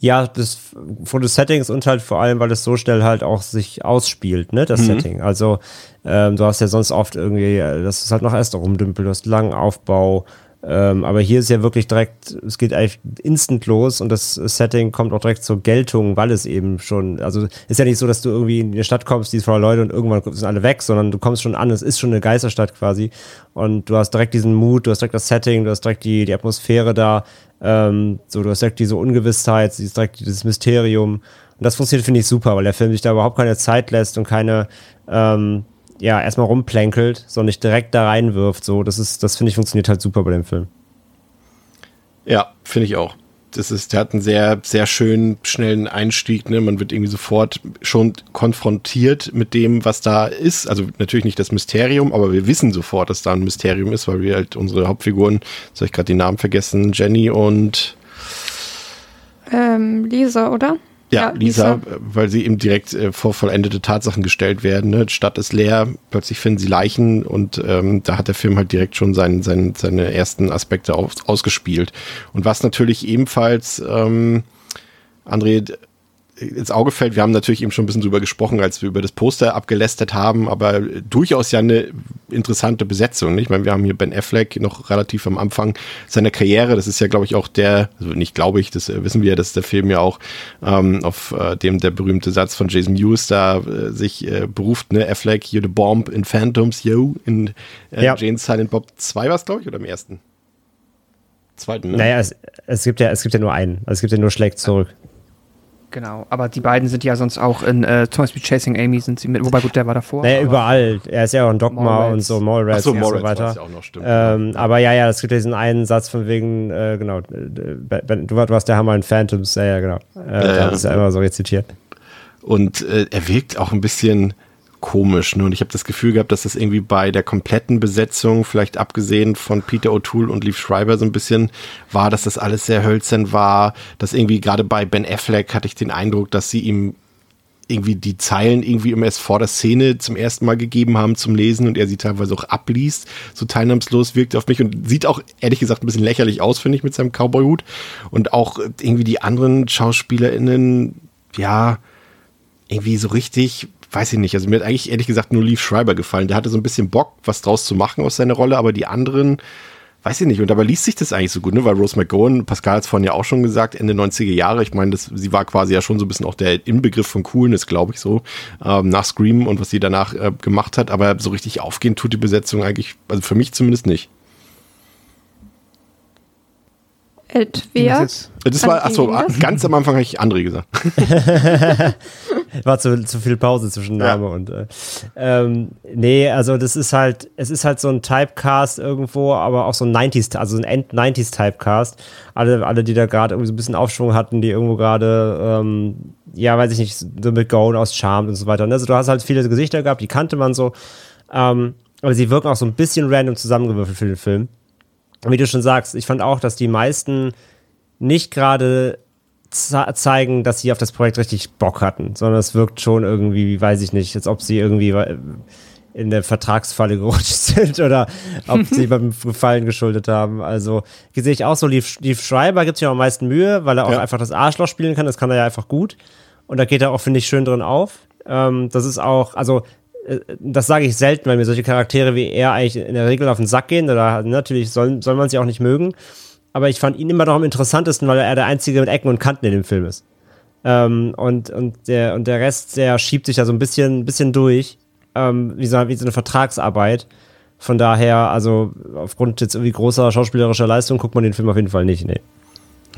Ja, das von den Settings und halt vor allem, weil es so schnell halt auch sich ausspielt, ne, das mhm. Setting. Also ähm, du hast ja sonst oft irgendwie, äh, das ist halt noch erst rumdümpel, du hast langen Aufbau, ähm, aber hier ist ja wirklich direkt, es geht eigentlich instant los und das Setting kommt auch direkt zur Geltung, weil es eben schon, also ist ja nicht so, dass du irgendwie in eine Stadt kommst, die ist voller Leute und irgendwann sind alle weg, sondern du kommst schon an, es ist schon eine Geisterstadt quasi und du hast direkt diesen Mut, du hast direkt das Setting, du hast direkt die, die Atmosphäre da, ähm, so, du hast direkt diese Ungewissheit, direkt dieses Mysterium und das funktioniert, finde ich, super, weil der Film sich da überhaupt keine Zeit lässt und keine, ähm, ja, erstmal rumplänkelt, sondern nicht direkt da reinwirft. So, das ist, das finde ich funktioniert halt super bei dem Film. Ja, finde ich auch. Das ist, der hat einen sehr, sehr schönen, schnellen Einstieg. Ne? Man wird irgendwie sofort schon konfrontiert mit dem, was da ist. Also natürlich nicht das Mysterium, aber wir wissen sofort, dass da ein Mysterium ist, weil wir halt unsere Hauptfiguren, soll ich gerade die Namen vergessen, Jenny und ähm, Lisa, oder? Ja, ja Lisa, Lisa, weil sie eben direkt äh, vor vollendete Tatsachen gestellt werden. Ne? Die Stadt ist leer, plötzlich finden sie Leichen und ähm, da hat der Film halt direkt schon sein, sein, seine ersten Aspekte aus, ausgespielt. Und was natürlich ebenfalls, ähm, André, ins Auge fällt, wir haben natürlich eben schon ein bisschen drüber gesprochen, als wir über das Poster abgelästert haben, aber durchaus ja eine interessante Besetzung. Ich meine, wir haben hier Ben Affleck noch relativ am Anfang seiner Karriere. Das ist ja, glaube ich, auch der, also nicht glaube ich, das wissen wir ja, dass der Film ja auch ähm, auf äh, dem der berühmte Satz von Jason Hughes da äh, sich äh, beruft, ne? Affleck, you're the bomb in Phantoms, yo, in äh, ja. Jane's Silent Bob 2 war es, glaube ich, oder im ersten? Zweiten, ne? Naja, es, es, gibt ja, es gibt ja nur einen. Also es gibt ja nur Schlägt zurück. Genau, aber die beiden sind ja sonst auch in äh, Thomas B. Chasing Amy sind sie mit, wobei gut, der war davor. Naja, überall. Er ist ja auch in Dogma und so, Mallrats so, und so weiter. Auch noch, stimmt, ähm, ja. Aber ja, ja, es gibt ja diesen einen Satz von wegen, äh, genau, du, du warst der Hammer in Phantoms, ja, ja, genau. Äh, ja, da ist ja immer so rezitiert. Und äh, er wirkt auch ein bisschen komisch. Ne? Und ich habe das Gefühl gehabt, dass das irgendwie bei der kompletten Besetzung, vielleicht abgesehen von Peter O'Toole und Leaf Schreiber so ein bisschen war, dass das alles sehr hölzern war. Dass irgendwie gerade bei Ben Affleck hatte ich den Eindruck, dass sie ihm irgendwie die Zeilen irgendwie immer erst vor der Szene zum ersten Mal gegeben haben zum Lesen und er sie teilweise auch abliest. So teilnahmslos wirkt auf mich und sieht auch ehrlich gesagt ein bisschen lächerlich aus, finde ich, mit seinem Cowboy-Hut. Und auch irgendwie die anderen SchauspielerInnen, ja, irgendwie so richtig, weiß ich nicht. Also mir hat eigentlich ehrlich gesagt nur Leaf Schreiber gefallen. Der hatte so ein bisschen Bock, was draus zu machen aus seiner Rolle, aber die anderen, weiß ich nicht. Und dabei liest sich das eigentlich so gut, ne? Weil Rose McGowan, Pascal hat es vorhin ja auch schon gesagt, Ende 90er Jahre. Ich meine, sie war quasi ja schon so ein bisschen auch der Inbegriff von Coolness, glaube ich, so, ähm, nach Scream und was sie danach äh, gemacht hat. Aber so richtig aufgehen tut die Besetzung eigentlich, also für mich zumindest nicht. Wer? Das war, achso, ganz am Anfang habe ich André gesagt. war zu, zu viel Pause zwischen Name ja. und äh, ähm, nee, also das ist halt, es ist halt so ein Typecast irgendwo, aber auch so ein 90s, also ein End-90s Typecast. Alle, alle, die da gerade irgendwie so ein bisschen Aufschwung hatten, die irgendwo gerade, ähm, ja, weiß ich nicht, so mit Gold aus Charmed und so weiter. Und also du hast halt viele Gesichter gehabt, die kannte man so. Ähm, aber sie wirken auch so ein bisschen random zusammengewürfelt für den Film wie du schon sagst, ich fand auch, dass die meisten nicht gerade zeigen, dass sie auf das Projekt richtig Bock hatten, sondern es wirkt schon irgendwie, weiß ich nicht, als ob sie irgendwie in der Vertragsfalle gerutscht sind oder ob sie beim Gefallen geschuldet haben. Also sehe ich auch so, Lief, Lief Schreiber gibt sich auch am meisten Mühe, weil er auch ja. einfach das Arschloch spielen kann, das kann er ja einfach gut. Und da geht er auch, finde ich, schön drin auf. Ähm, das ist auch, also äh, das sage ich selten, weil mir solche Charaktere wie er eigentlich in der Regel auf den Sack gehen. Oder natürlich soll, soll man sie auch nicht mögen. Aber ich fand ihn immer noch am interessantesten, weil er der Einzige mit Ecken und Kanten in dem Film ist. Ähm, und, und, der, und der Rest, der schiebt sich da so ein bisschen, bisschen durch, ähm, wie, so, wie so eine Vertragsarbeit. Von daher, also aufgrund jetzt irgendwie großer schauspielerischer Leistung, guckt man den Film auf jeden Fall nicht, nee.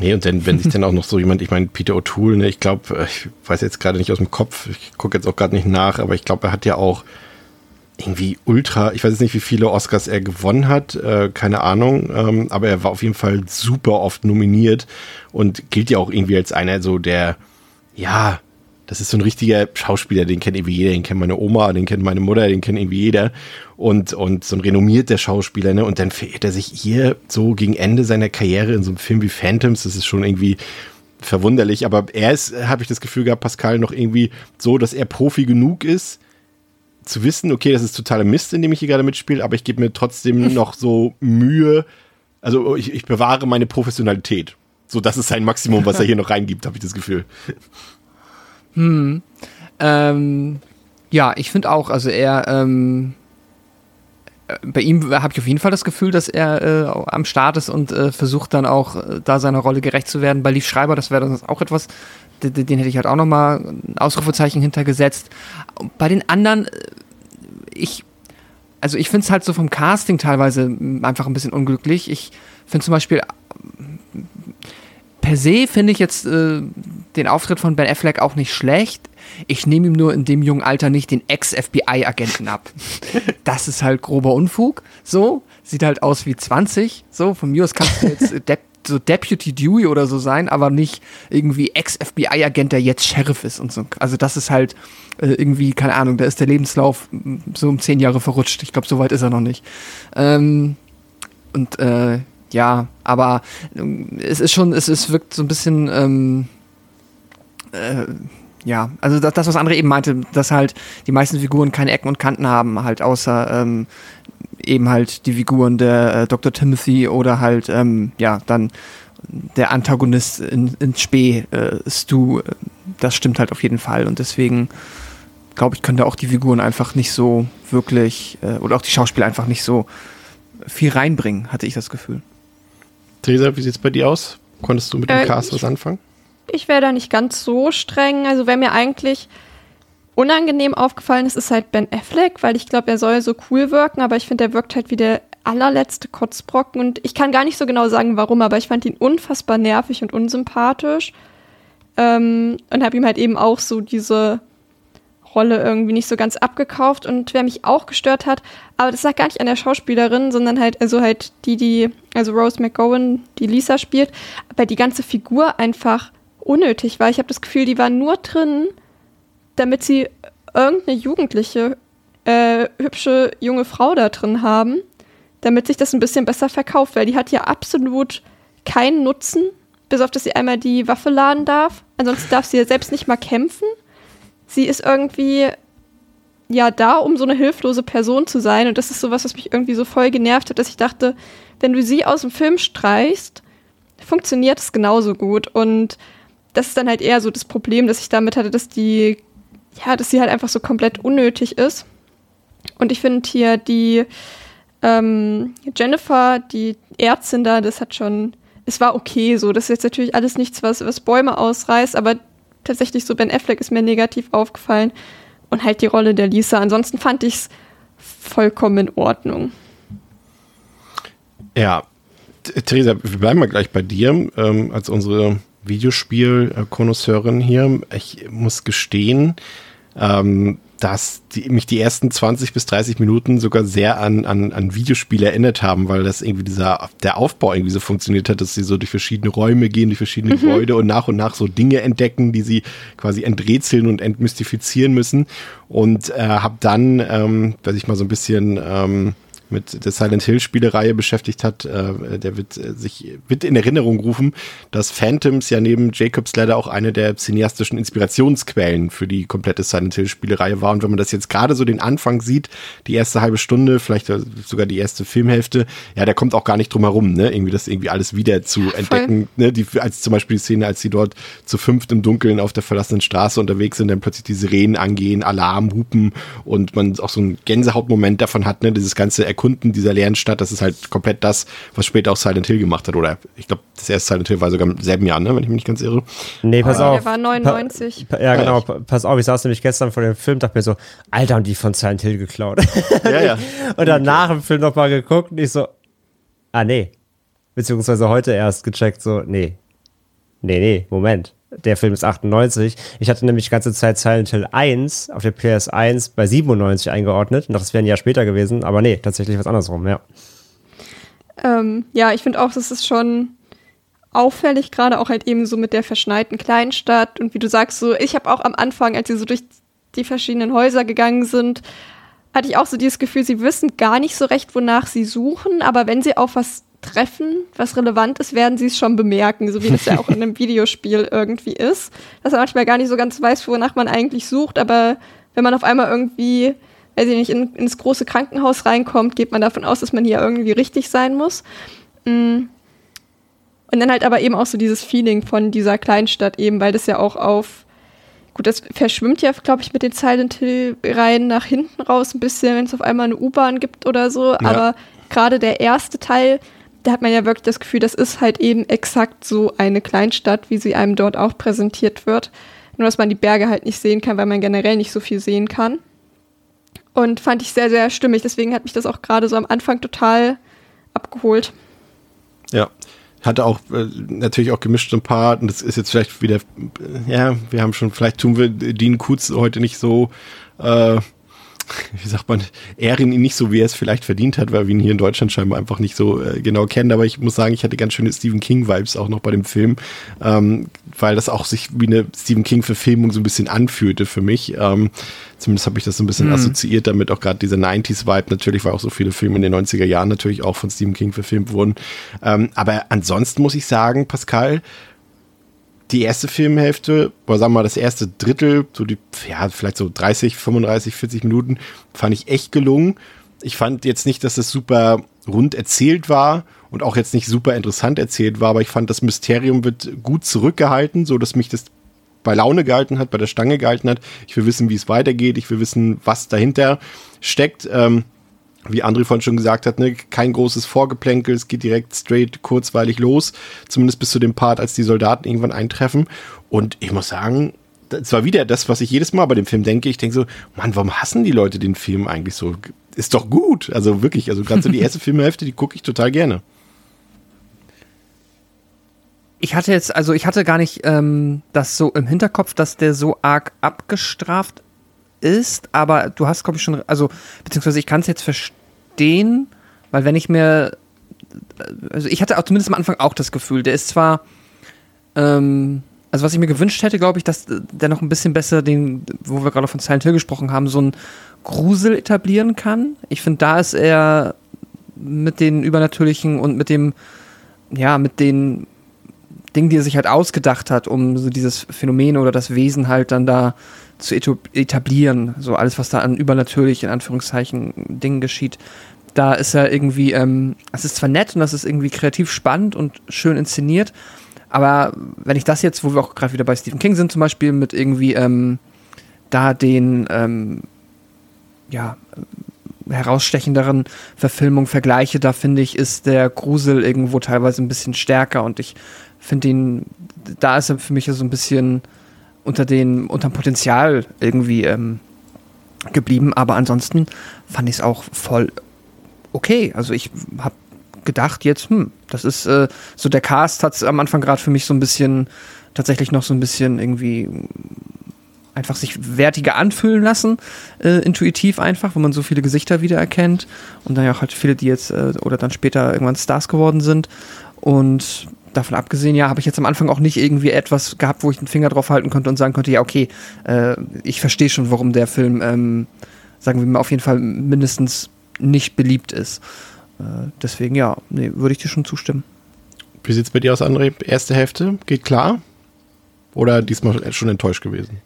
Nee, und dann, wenn sich dann auch noch so jemand, ich meine, Peter O'Toole, ne, ich glaube, äh, ich weiß jetzt gerade nicht aus dem Kopf, ich gucke jetzt auch gerade nicht nach, aber ich glaube, er hat ja auch irgendwie ultra, ich weiß jetzt nicht, wie viele Oscars er gewonnen hat, äh, keine Ahnung, ähm, aber er war auf jeden Fall super oft nominiert und gilt ja auch irgendwie als einer so der, ja, das ist so ein richtiger Schauspieler, den kennt irgendwie jeder, den kennt meine Oma, den kennt meine Mutter, den kennt irgendwie jeder. Und, und so ein renommierter Schauspieler, ne? Und dann verirrt er sich hier so gegen Ende seiner Karriere in so einem Film wie Phantoms. Das ist schon irgendwie verwunderlich. Aber er ist, habe ich das Gefühl gehabt, Pascal, noch irgendwie so, dass er Profi genug ist, zu wissen, okay, das ist totaler Mist, in dem ich hier gerade mitspiele, aber ich gebe mir trotzdem noch so Mühe. Also ich, ich bewahre meine Professionalität. So, das ist sein Maximum, was er hier noch reingibt, habe ich das Gefühl. Hm. Ähm, ja, ich finde auch, also er, ähm, äh, bei ihm habe ich auf jeden Fall das Gefühl, dass er äh, am Start ist und äh, versucht dann auch äh, da seiner Rolle gerecht zu werden. Bei Lief Schreiber, das wäre dann auch etwas, den, den, hätte ich halt auch nochmal ein Ausrufezeichen hintergesetzt. Bei den anderen, äh, ich, also ich finde es halt so vom Casting teilweise einfach ein bisschen unglücklich. Ich finde zum Beispiel per se finde ich jetzt äh, den Auftritt von Ben Affleck auch nicht schlecht. Ich nehme ihm nur in dem jungen Alter nicht den Ex-FBI-Agenten ab. Das ist halt grober Unfug. So, sieht halt aus wie 20. So, von mir aus kannst du jetzt De so Deputy Dewey oder so sein, aber nicht irgendwie Ex-FBI-Agent, der jetzt Sheriff ist und so. Also das ist halt äh, irgendwie, keine Ahnung, da ist der Lebenslauf so um zehn Jahre verrutscht. Ich glaube, so weit ist er noch nicht. Ähm, und äh, ja, aber ähm, es ist schon, es, es wirkt so ein bisschen, ähm, äh, ja, also das, das, was andere eben meinte, dass halt die meisten Figuren keine Ecken und Kanten haben, halt außer ähm, eben halt die Figuren der äh, Dr. Timothy oder halt, ähm, ja, dann der Antagonist in, in Spee, äh, Stu, das stimmt halt auf jeden Fall und deswegen glaube ich, können da auch die Figuren einfach nicht so wirklich, äh, oder auch die Schauspieler einfach nicht so viel reinbringen, hatte ich das Gefühl. Theresa, wie sieht es bei dir aus? Konntest du mit dem äh, Cast was anfangen? Ich wäre da nicht ganz so streng. Also, wer mir eigentlich unangenehm aufgefallen ist, ist halt Ben Affleck, weil ich glaube, er soll so cool wirken, aber ich finde, er wirkt halt wie der allerletzte Kotzbrocken und ich kann gar nicht so genau sagen, warum, aber ich fand ihn unfassbar nervig und unsympathisch ähm, und habe ihm halt eben auch so diese Rolle irgendwie nicht so ganz abgekauft und wer mich auch gestört hat, aber das lag gar nicht an der Schauspielerin, sondern halt, also halt die, die, also Rose McGowan, die Lisa spielt, weil die ganze Figur einfach unnötig war. Ich habe das Gefühl, die war nur drin, damit sie irgendeine jugendliche, äh, hübsche junge Frau da drin haben, damit sich das ein bisschen besser verkauft, weil die hat ja absolut keinen Nutzen, bis auf dass sie einmal die Waffe laden darf. Ansonsten darf sie ja selbst nicht mal kämpfen. Sie ist irgendwie ja da, um so eine hilflose Person zu sein. Und das ist sowas, was mich irgendwie so voll genervt hat, dass ich dachte, wenn du sie aus dem Film streichst, funktioniert es genauso gut. Und das ist dann halt eher so das Problem, dass ich damit hatte, dass die, ja, dass sie halt einfach so komplett unnötig ist. Und ich finde hier die ähm, Jennifer, die Ärztin da, das hat schon, es war okay so. Das ist jetzt natürlich alles nichts, was, was Bäume ausreißt, aber tatsächlich so Ben Affleck ist mir negativ aufgefallen und halt die Rolle der Lisa. Ansonsten fand ich es vollkommen in Ordnung. Ja, Theresa, wir bleiben mal gleich bei dir ähm, als unsere Videospiel-Konnoisseurin hier. Ich muss gestehen, ähm, dass die, mich die ersten 20 bis 30 Minuten sogar sehr an, an, an Videospiele erinnert haben, weil das irgendwie dieser, der Aufbau irgendwie so funktioniert hat, dass sie so durch verschiedene Räume gehen, durch verschiedene mhm. Gebäude und nach und nach so Dinge entdecken, die sie quasi enträtseln und entmystifizieren müssen. Und äh, habe dann, ähm, weiß ich mal so ein bisschen ähm, mit der Silent Hill Spielereihe beschäftigt hat, äh, der wird äh, sich wird in Erinnerung rufen, dass Phantoms ja neben Jacob's Ladder auch eine der cineastischen Inspirationsquellen für die komplette Silent Hill Spielereihe war. Und wenn man das jetzt gerade so den Anfang sieht, die erste halbe Stunde, vielleicht sogar die erste Filmhälfte, ja, der kommt auch gar nicht drum herum, ne, irgendwie das irgendwie alles wieder zu ja, entdecken, ne, die, als zum Beispiel die Szene, als sie dort zu fünft im Dunkeln auf der verlassenen Straße unterwegs sind, dann plötzlich die Sirenen angehen, Alarm, Hupen und man auch so einen Gänsehautmoment davon hat, ne, dieses ganze Erkunden dieser leeren Stadt, das ist halt komplett das, was später auch Silent Hill gemacht hat. Oder ich glaube, das erste Silent Hill war sogar im selben Jahr, ne? wenn ich mich nicht ganz irre. Nee, pass Aber auf. Der war 99. Pa ja, genau. Pa pass auf, ich saß nämlich gestern vor dem Film, dachte mir so, Alter, haben die von Silent Hill geklaut. Ja, ja. und dann nach dem Film nochmal geguckt und ich so, ah, nee. Beziehungsweise heute erst gecheckt, so, nee. Nee, nee, Moment der Film ist 98. Ich hatte nämlich die ganze Zeit Silent Hill 1 auf der PS1 bei 97 eingeordnet. Und das wäre ein Jahr später gewesen. Aber nee, tatsächlich was andersrum, ja. Ähm, ja, ich finde auch, das ist schon auffällig, gerade auch halt eben so mit der verschneiten Kleinstadt. Und wie du sagst, so, ich habe auch am Anfang, als sie so durch die verschiedenen Häuser gegangen sind, hatte ich auch so dieses Gefühl, sie wissen gar nicht so recht, wonach sie suchen. Aber wenn sie auf was treffen, was relevant ist, werden sie es schon bemerken, so wie das ja auch in einem Videospiel irgendwie ist. Dass man manchmal gar nicht so ganz weiß, wonach man eigentlich sucht, aber wenn man auf einmal irgendwie, weiß ich nicht, in, ins große Krankenhaus reinkommt, geht man davon aus, dass man hier irgendwie richtig sein muss. Mm. Und dann halt aber eben auch so dieses Feeling von dieser Kleinstadt eben, weil das ja auch auf Gut, das verschwimmt ja, glaube ich, mit den Silent Hill-Reihen nach hinten raus ein bisschen, wenn es auf einmal eine U-Bahn gibt oder so. Ja. Aber gerade der erste Teil, da hat man ja wirklich das Gefühl, das ist halt eben exakt so eine Kleinstadt, wie sie einem dort auch präsentiert wird. Nur, dass man die Berge halt nicht sehen kann, weil man generell nicht so viel sehen kann. Und fand ich sehr, sehr stimmig. Deswegen hat mich das auch gerade so am Anfang total abgeholt. Ja, hatte auch äh, natürlich auch gemischt ein paar, und das ist jetzt vielleicht wieder, äh, ja, wir haben schon, vielleicht tun wir Dean Kutz heute nicht so äh, wie sagt man, ehren ihn nicht so, wie er es vielleicht verdient hat, weil wir ihn hier in Deutschland scheinbar einfach nicht so äh, genau kennen. Aber ich muss sagen, ich hatte ganz schöne Stephen King-Vibes auch noch bei dem Film, ähm, weil das auch sich wie eine Stephen King-Verfilmung so ein bisschen anfühlte für mich. Ähm, zumindest habe ich das so ein bisschen mhm. assoziiert damit, auch gerade dieser 90s-Vibe natürlich, weil auch so viele Filme in den 90er Jahren natürlich auch von Stephen King verfilmt wurden. Ähm, aber ansonsten muss ich sagen, Pascal, die erste Filmhälfte, oder sagen wir mal das erste Drittel, so die, ja, vielleicht so 30, 35, 40 Minuten, fand ich echt gelungen. Ich fand jetzt nicht, dass es super rund erzählt war und auch jetzt nicht super interessant erzählt war, aber ich fand, das Mysterium wird gut zurückgehalten, so dass mich das bei Laune gehalten hat, bei der Stange gehalten hat. Ich will wissen, wie es weitergeht. Ich will wissen, was dahinter steckt. Ähm, wie André vorhin schon gesagt hat, ne, kein großes Vorgeplänkel, es geht direkt straight kurzweilig los, zumindest bis zu dem Part, als die Soldaten irgendwann eintreffen. Und ich muss sagen, das war wieder das, was ich jedes Mal bei dem Film denke. Ich denke so, Mann, warum hassen die Leute den Film eigentlich so? Ist doch gut. Also wirklich, also gerade so die erste Filmhälfte, die gucke ich total gerne. Ich hatte jetzt, also ich hatte gar nicht ähm, das so im Hinterkopf, dass der so arg abgestraft ist, aber du hast, glaube ich, schon, also, beziehungsweise ich kann es jetzt verstehen, weil wenn ich mir, also ich hatte auch zumindest am Anfang auch das Gefühl, der ist zwar, ähm, also was ich mir gewünscht hätte, glaube ich, dass der noch ein bisschen besser den, wo wir gerade von Silent Hill gesprochen haben, so ein Grusel etablieren kann. Ich finde, da ist er mit den Übernatürlichen und mit dem, ja, mit den Dingen, die er sich halt ausgedacht hat, um so dieses Phänomen oder das Wesen halt dann da zu etablieren. So alles, was da an übernatürlich, in Anführungszeichen, Dingen geschieht. Da ist er irgendwie, ähm, es ist zwar nett und das ist irgendwie kreativ spannend und schön inszeniert, aber wenn ich das jetzt, wo wir auch gerade wieder bei Stephen King sind, zum Beispiel mit irgendwie ähm, da den ähm, ja, herausstechenderen Verfilmung vergleiche, da finde ich, ist der Grusel irgendwo teilweise ein bisschen stärker und ich finde ihn, da ist er für mich so ein bisschen unter den, unterm Potenzial irgendwie ähm, geblieben, aber ansonsten fand ich es auch voll okay. Also ich habe gedacht jetzt, hm, das ist äh, so der Cast hat es am Anfang gerade für mich so ein bisschen tatsächlich noch so ein bisschen irgendwie einfach sich wertiger anfühlen lassen, äh, intuitiv einfach, wo man so viele Gesichter wiedererkennt. Und dann ja auch halt viele, die jetzt äh, oder dann später irgendwann Stars geworden sind. Und davon abgesehen, ja, habe ich jetzt am Anfang auch nicht irgendwie etwas gehabt, wo ich den Finger drauf halten konnte und sagen konnte, ja, okay, äh, ich verstehe schon, warum der Film, ähm, sagen wir mal, auf jeden Fall mindestens nicht beliebt ist. Äh, deswegen, ja, nee, würde ich dir schon zustimmen. Wie sieht es bei dir aus, André? Erste Hälfte, geht klar? Oder diesmal schon enttäuscht gewesen?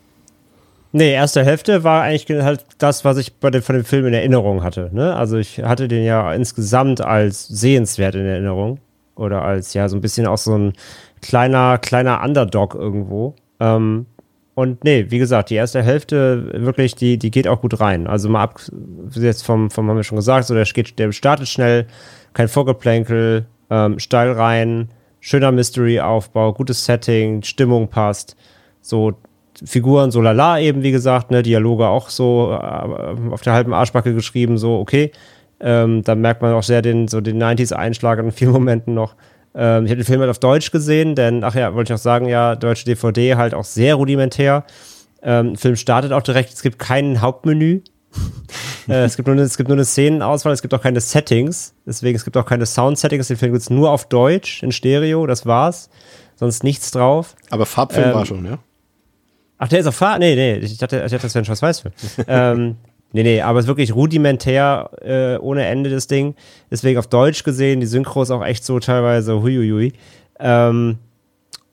Nee, erste Hälfte war eigentlich halt das, was ich bei dem, von dem Film in Erinnerung hatte. Ne? Also ich hatte den ja insgesamt als sehenswert in Erinnerung. Oder als ja so ein bisschen auch so ein kleiner, kleiner Underdog irgendwo. Ähm, und nee, wie gesagt, die erste Hälfte wirklich, die, die geht auch gut rein. Also mal ab, jetzt vom, vom haben wir schon gesagt, so der, geht, der startet schnell, kein Vorgeplänkel, ähm, steil rein, schöner Mystery-Aufbau, gutes Setting, Stimmung passt. So Figuren so lala eben, wie gesagt, ne, Dialoge auch so äh, auf der halben Arschbacke geschrieben, so okay. Ähm, da merkt man auch sehr den, so den 90s-Einschlag in vielen Momenten noch. Ähm, ich habe den Film halt auf Deutsch gesehen, denn, ach ja, wollte ich auch sagen, ja, deutsche DVD halt auch sehr rudimentär. Ähm, Film startet auch direkt, es gibt kein Hauptmenü. äh, es, gibt nur eine, es gibt nur eine Szenenauswahl, es gibt auch keine Settings. Deswegen, es gibt auch keine Sound-Settings. Den Film gibt es nur auf Deutsch, in Stereo, das war's. Sonst nichts drauf. Aber Farbfilm war ähm, schon, ja? Ach, der ist auf Farb? Nee, nee, ich dachte, ich dachte das wäre ein Schwarz-Weiß-Film. ähm, Nee, nee, aber es ist wirklich rudimentär äh, ohne Ende das Ding. Deswegen auf Deutsch gesehen, die Synchro ist auch echt so teilweise huiuiui. Ähm,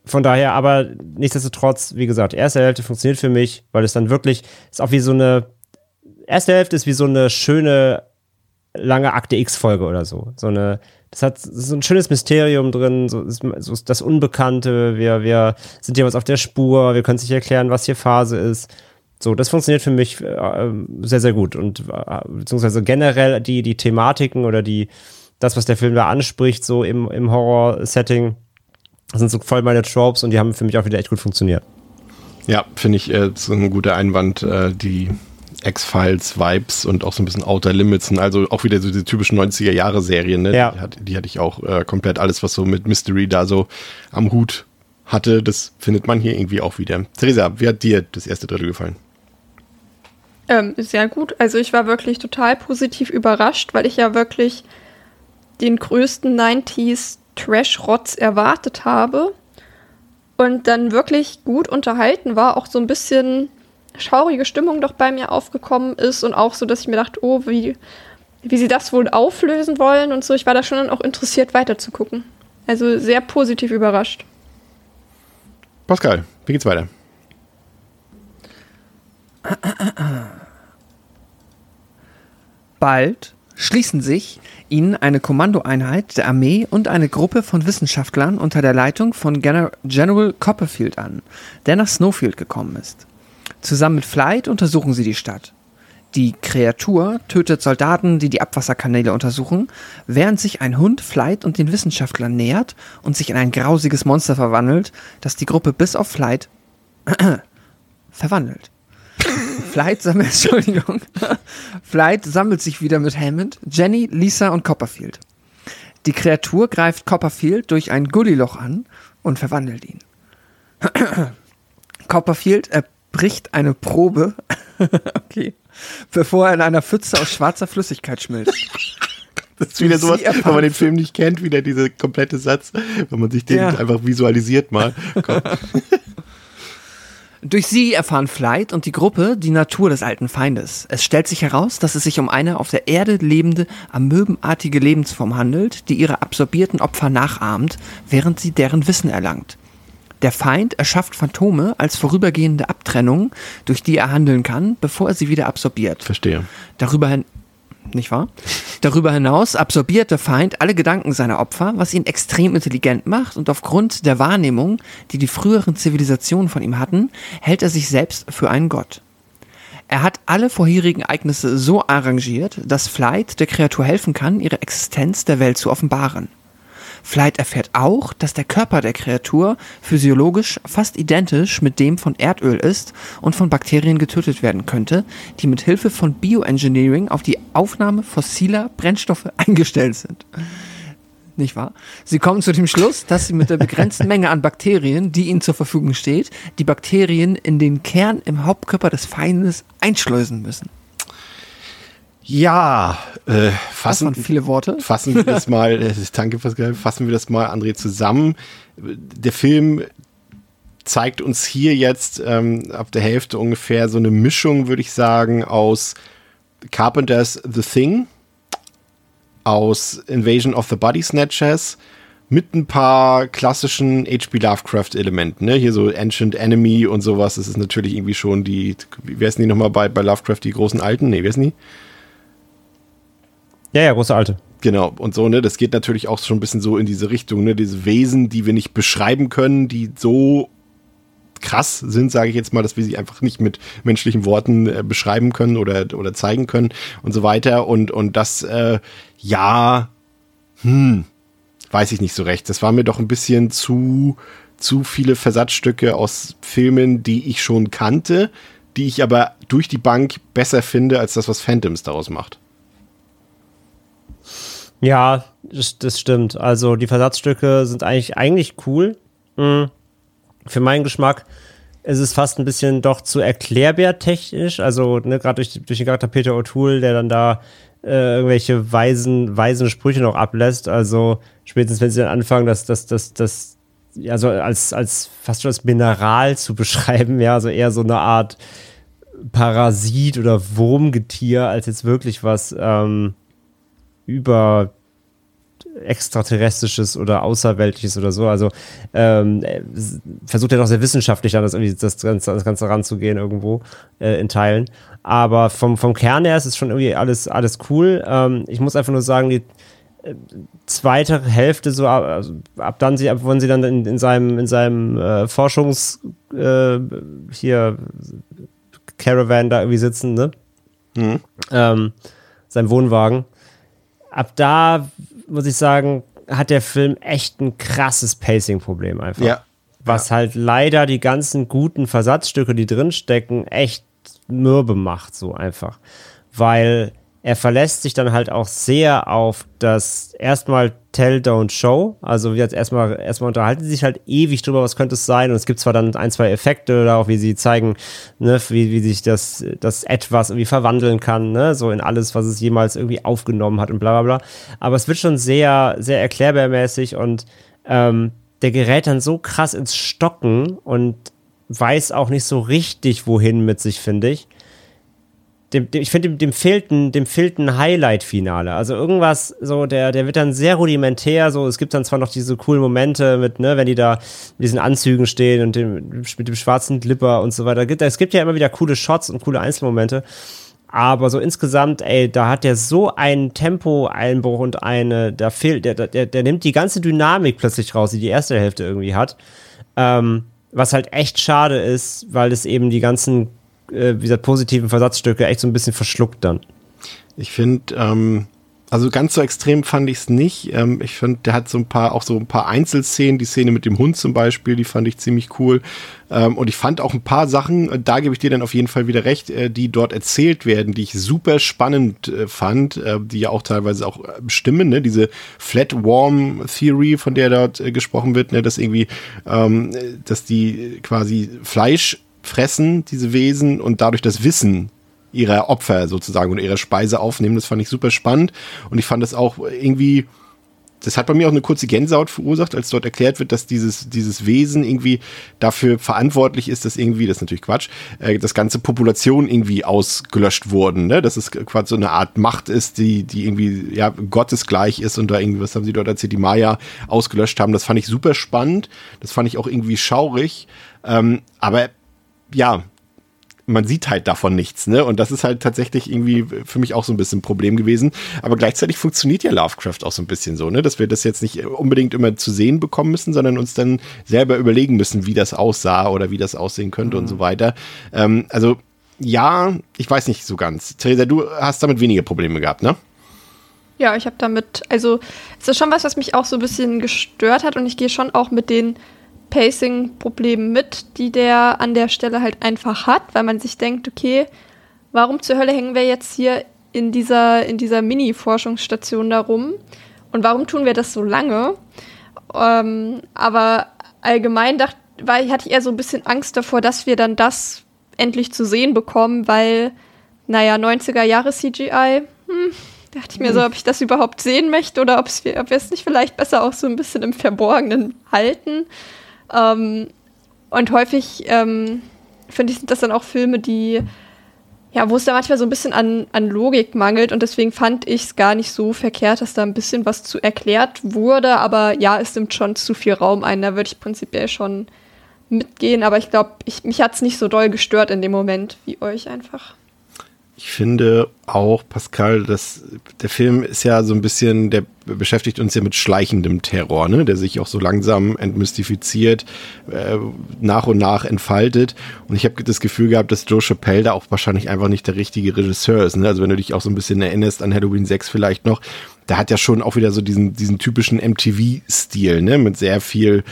von daher, aber nichtsdestotrotz, wie gesagt, erste Hälfte funktioniert für mich, weil es dann wirklich ist auch wie so eine erste Hälfte ist wie so eine schöne lange Akte X-Folge oder so. So eine, das hat so ein schönes Mysterium drin, so, so das Unbekannte. Wir, wir sind jeweils auf der Spur, wir können sich erklären, was hier Phase ist. So, das funktioniert für mich äh, sehr, sehr gut. Und äh, beziehungsweise generell die, die Thematiken oder die, das, was der Film da anspricht, so im, im Horror-Setting, sind so voll meine Tropes und die haben für mich auch wieder echt gut funktioniert. Ja, finde ich äh, so ein guter Einwand, äh, die X-Files-Vibes und auch so ein bisschen Outer Limits, also auch wieder so diese typischen 90er-Jahre-Serien, ne? Ja. Die, hat, die hatte ich auch äh, komplett alles, was so mit Mystery da so am Hut hatte, das findet man hier irgendwie auch wieder. Theresa, wie hat dir das erste Drittel gefallen? Ähm, sehr gut. Also ich war wirklich total positiv überrascht, weil ich ja wirklich den größten 90s Trash-Rotz erwartet habe und dann wirklich gut unterhalten war, auch so ein bisschen schaurige Stimmung doch bei mir aufgekommen ist und auch so, dass ich mir dachte, oh, wie, wie sie das wohl auflösen wollen und so. Ich war da schon auch interessiert weiterzugucken. Also sehr positiv überrascht. Pascal, wie geht's weiter? Bald schließen sich ihnen eine Kommandoeinheit der Armee und eine Gruppe von Wissenschaftlern unter der Leitung von General Copperfield an, der nach Snowfield gekommen ist. Zusammen mit Flight untersuchen sie die Stadt. Die Kreatur tötet Soldaten, die die Abwasserkanäle untersuchen, während sich ein Hund Flight und den Wissenschaftlern nähert und sich in ein grausiges Monster verwandelt, das die Gruppe bis auf Flight verwandelt. Flight sammelt, Entschuldigung. Flight sammelt sich wieder mit Hammond, Jenny, Lisa und Copperfield. Die Kreatur greift Copperfield durch ein Gulliloch an und verwandelt ihn. Copperfield erbricht eine Probe, okay, bevor er in einer Pfütze aus schwarzer Flüssigkeit schmilzt. Das ist wieder sowas, wenn man den Film nicht kennt, wieder dieser komplette Satz, wenn man sich den ja. einfach visualisiert mal. Durch sie erfahren Flight und die Gruppe die Natur des alten Feindes. Es stellt sich heraus, dass es sich um eine auf der Erde lebende, amöbenartige Lebensform handelt, die ihre absorbierten Opfer nachahmt, während sie deren Wissen erlangt. Der Feind erschafft Phantome als vorübergehende Abtrennung, durch die er handeln kann, bevor er sie wieder absorbiert. Verstehe. Darüber nicht wahr? Darüber hinaus absorbiert der Feind alle Gedanken seiner Opfer, was ihn extrem intelligent macht und aufgrund der Wahrnehmung, die die früheren Zivilisationen von ihm hatten, hält er sich selbst für einen Gott. Er hat alle vorherigen Ereignisse so arrangiert, dass Flight der Kreatur helfen kann, ihre Existenz der Welt zu offenbaren. Flight erfährt auch, dass der Körper der Kreatur physiologisch fast identisch mit dem von Erdöl ist und von Bakterien getötet werden könnte, die mit Hilfe von Bioengineering auf die Aufnahme fossiler Brennstoffe eingestellt sind. Nicht wahr? Sie kommen zu dem Schluss, dass sie mit der begrenzten Menge an Bakterien, die ihnen zur Verfügung steht, die Bakterien in den Kern im Hauptkörper des Feindes einschleusen müssen. Ja, äh, fassen, das waren viele Worte. Fassen wir das mal, äh, danke Pascal, fassen wir das mal, André, zusammen. Der Film zeigt uns hier jetzt ähm, ab der Hälfte ungefähr so eine Mischung, würde ich sagen, aus Carpenters The Thing, aus Invasion of the Body Snatchers, mit ein paar klassischen H.P. Lovecraft-Elementen, ne? Hier so Ancient Enemy und sowas. Das ist natürlich irgendwie schon die, wie heißen die nochmal bei, bei Lovecraft, die großen Alten? Nee, wer ist die? Ja, ja, große Alte. Genau, und so, ne, das geht natürlich auch schon ein bisschen so in diese Richtung, ne, diese Wesen, die wir nicht beschreiben können, die so krass sind, sage ich jetzt mal, dass wir sie einfach nicht mit menschlichen Worten äh, beschreiben können oder, oder zeigen können und so weiter. Und, und das, äh, ja, hm, weiß ich nicht so recht. Das war mir doch ein bisschen zu, zu viele Versatzstücke aus Filmen, die ich schon kannte, die ich aber durch die Bank besser finde, als das, was Phantoms daraus macht. Ja, das, stimmt. Also die Versatzstücke sind eigentlich, eigentlich cool. Mhm. Für meinen Geschmack ist es fast ein bisschen doch zu erklärbar technisch. Also ne, gerade durch, durch den Charakter Peter O'Toole, der dann da äh, irgendwelche weisen, weisen Sprüche noch ablässt. Also spätestens, wenn sie dann anfangen, das, das, das, das, also als, als fast schon als Mineral zu beschreiben, ja, also eher so eine Art Parasit oder Wurmgetier, als jetzt wirklich was ähm, über extraterrestrisches oder außerweltliches oder so. Also ähm, versucht er doch sehr wissenschaftlich an das, das, Ganze, das Ganze ranzugehen irgendwo äh, in Teilen. Aber vom, vom Kern her ist es schon irgendwie alles, alles cool. Ähm, ich muss einfach nur sagen, die äh, zweite Hälfte, so ab, also ab dann, sie, ab wann sie dann in, in seinem, in seinem äh, Forschungs äh, hier Caravan da irgendwie sitzen, ne? Mhm. Ähm, sein Wohnwagen ab da muss ich sagen, hat der Film echt ein krasses Pacing-Problem einfach. Ja. Was ja. halt leider die ganzen guten Versatzstücke, die drinstecken, echt mürbe macht, so einfach. Weil er verlässt sich dann halt auch sehr auf das erstmal Tell, Don't Show. Also jetzt erstmal, erstmal unterhalten sie sich halt ewig drüber, was könnte es sein. Und es gibt zwar dann ein, zwei Effekte oder auch wie sie zeigen, ne, wie, wie sich das, das etwas irgendwie verwandeln kann, ne, so in alles, was es jemals irgendwie aufgenommen hat und bla bla bla. Aber es wird schon sehr, sehr erklärbarmäßig und ähm, der gerät dann so krass ins Stocken und weiß auch nicht so richtig, wohin mit sich, finde ich dem, dem, ich finde, dem, dem fehlt dem fehlt Highlight-Finale. Also irgendwas, so, der, der wird dann sehr rudimentär, so, es gibt dann zwar noch diese coolen Momente mit, ne, wenn die da mit diesen Anzügen stehen und dem, mit dem schwarzen Glipper und so weiter. Es gibt ja immer wieder coole Shots und coole Einzelmomente. Aber so insgesamt, ey, da hat der so einen Tempo-Einbruch und eine, da fehlt, der, der, der nimmt die ganze Dynamik plötzlich raus, die die erste Hälfte irgendwie hat. Ähm, was halt echt schade ist, weil es eben die ganzen äh, wie gesagt, positiven Versatzstücke echt so ein bisschen verschluckt dann. Ich finde, ähm, also ganz so extrem fand ich es nicht. Ähm, ich finde, der hat so ein paar, auch so ein paar Einzelszenen, die Szene mit dem Hund zum Beispiel, die fand ich ziemlich cool. Ähm, und ich fand auch ein paar Sachen, äh, da gebe ich dir dann auf jeden Fall wieder recht, äh, die dort erzählt werden, die ich super spannend äh, fand, äh, die ja auch teilweise auch äh, stimmen, ne? Diese Flat Warm Theory, von der dort gesprochen wird, ne? dass irgendwie, ähm, dass die quasi Fleisch fressen, diese Wesen, und dadurch das Wissen ihrer Opfer sozusagen oder ihrer Speise aufnehmen. Das fand ich super spannend. Und ich fand es auch irgendwie das hat bei mir auch eine kurze Gänsehaut verursacht, als dort erklärt wird, dass dieses, dieses Wesen irgendwie dafür verantwortlich ist, dass irgendwie, das ist natürlich Quatsch, äh, das ganze Population irgendwie ausgelöscht wurden, ne? Dass es quasi so eine Art Macht ist, die, die irgendwie, ja, gottesgleich ist und da irgendwie, was haben sie dort erzählt, die Maya ausgelöscht haben. Das fand ich super spannend. Das fand ich auch irgendwie schaurig. Ähm, aber ja, man sieht halt davon nichts, ne? Und das ist halt tatsächlich irgendwie für mich auch so ein bisschen ein Problem gewesen. Aber gleichzeitig funktioniert ja Lovecraft auch so ein bisschen so, ne? Dass wir das jetzt nicht unbedingt immer zu sehen bekommen müssen, sondern uns dann selber überlegen müssen, wie das aussah oder wie das aussehen könnte mhm. und so weiter. Ähm, also ja, ich weiß nicht so ganz. Theresa, du hast damit weniger Probleme gehabt, ne? Ja, ich habe damit, also es ist schon was, was mich auch so ein bisschen gestört hat und ich gehe schon auch mit den Pacing-Problemen mit, die der an der Stelle halt einfach hat, weil man sich denkt, okay, warum zur Hölle hängen wir jetzt hier in dieser, in dieser Mini-Forschungsstation da rum? Und warum tun wir das so lange? Ähm, aber allgemein dachte, weil, hatte ich eher so ein bisschen Angst davor, dass wir dann das endlich zu sehen bekommen, weil, naja, 90er Jahre CGI, hm, dachte ich mir so, ob ich das überhaupt sehen möchte oder ob wir es nicht vielleicht besser auch so ein bisschen im Verborgenen halten. Ähm, und häufig ähm, finde ich, sind das dann auch Filme, die, ja, wo es da manchmal so ein bisschen an, an Logik mangelt. Und deswegen fand ich es gar nicht so verkehrt, dass da ein bisschen was zu erklärt wurde, aber ja, es nimmt schon zu viel Raum ein, da würde ich prinzipiell schon mitgehen, aber ich glaube, mich hat es nicht so doll gestört in dem Moment wie euch einfach. Ich finde auch, Pascal, dass der Film ist ja so ein bisschen, der beschäftigt uns ja mit schleichendem Terror, ne? der sich auch so langsam entmystifiziert, äh, nach und nach entfaltet. Und ich habe das Gefühl gehabt, dass Joe Chappelle da auch wahrscheinlich einfach nicht der richtige Regisseur ist. Ne? Also wenn du dich auch so ein bisschen erinnerst an Halloween 6 vielleicht noch, der hat ja schon auch wieder so diesen, diesen typischen MTV-Stil, ne, mit sehr viel,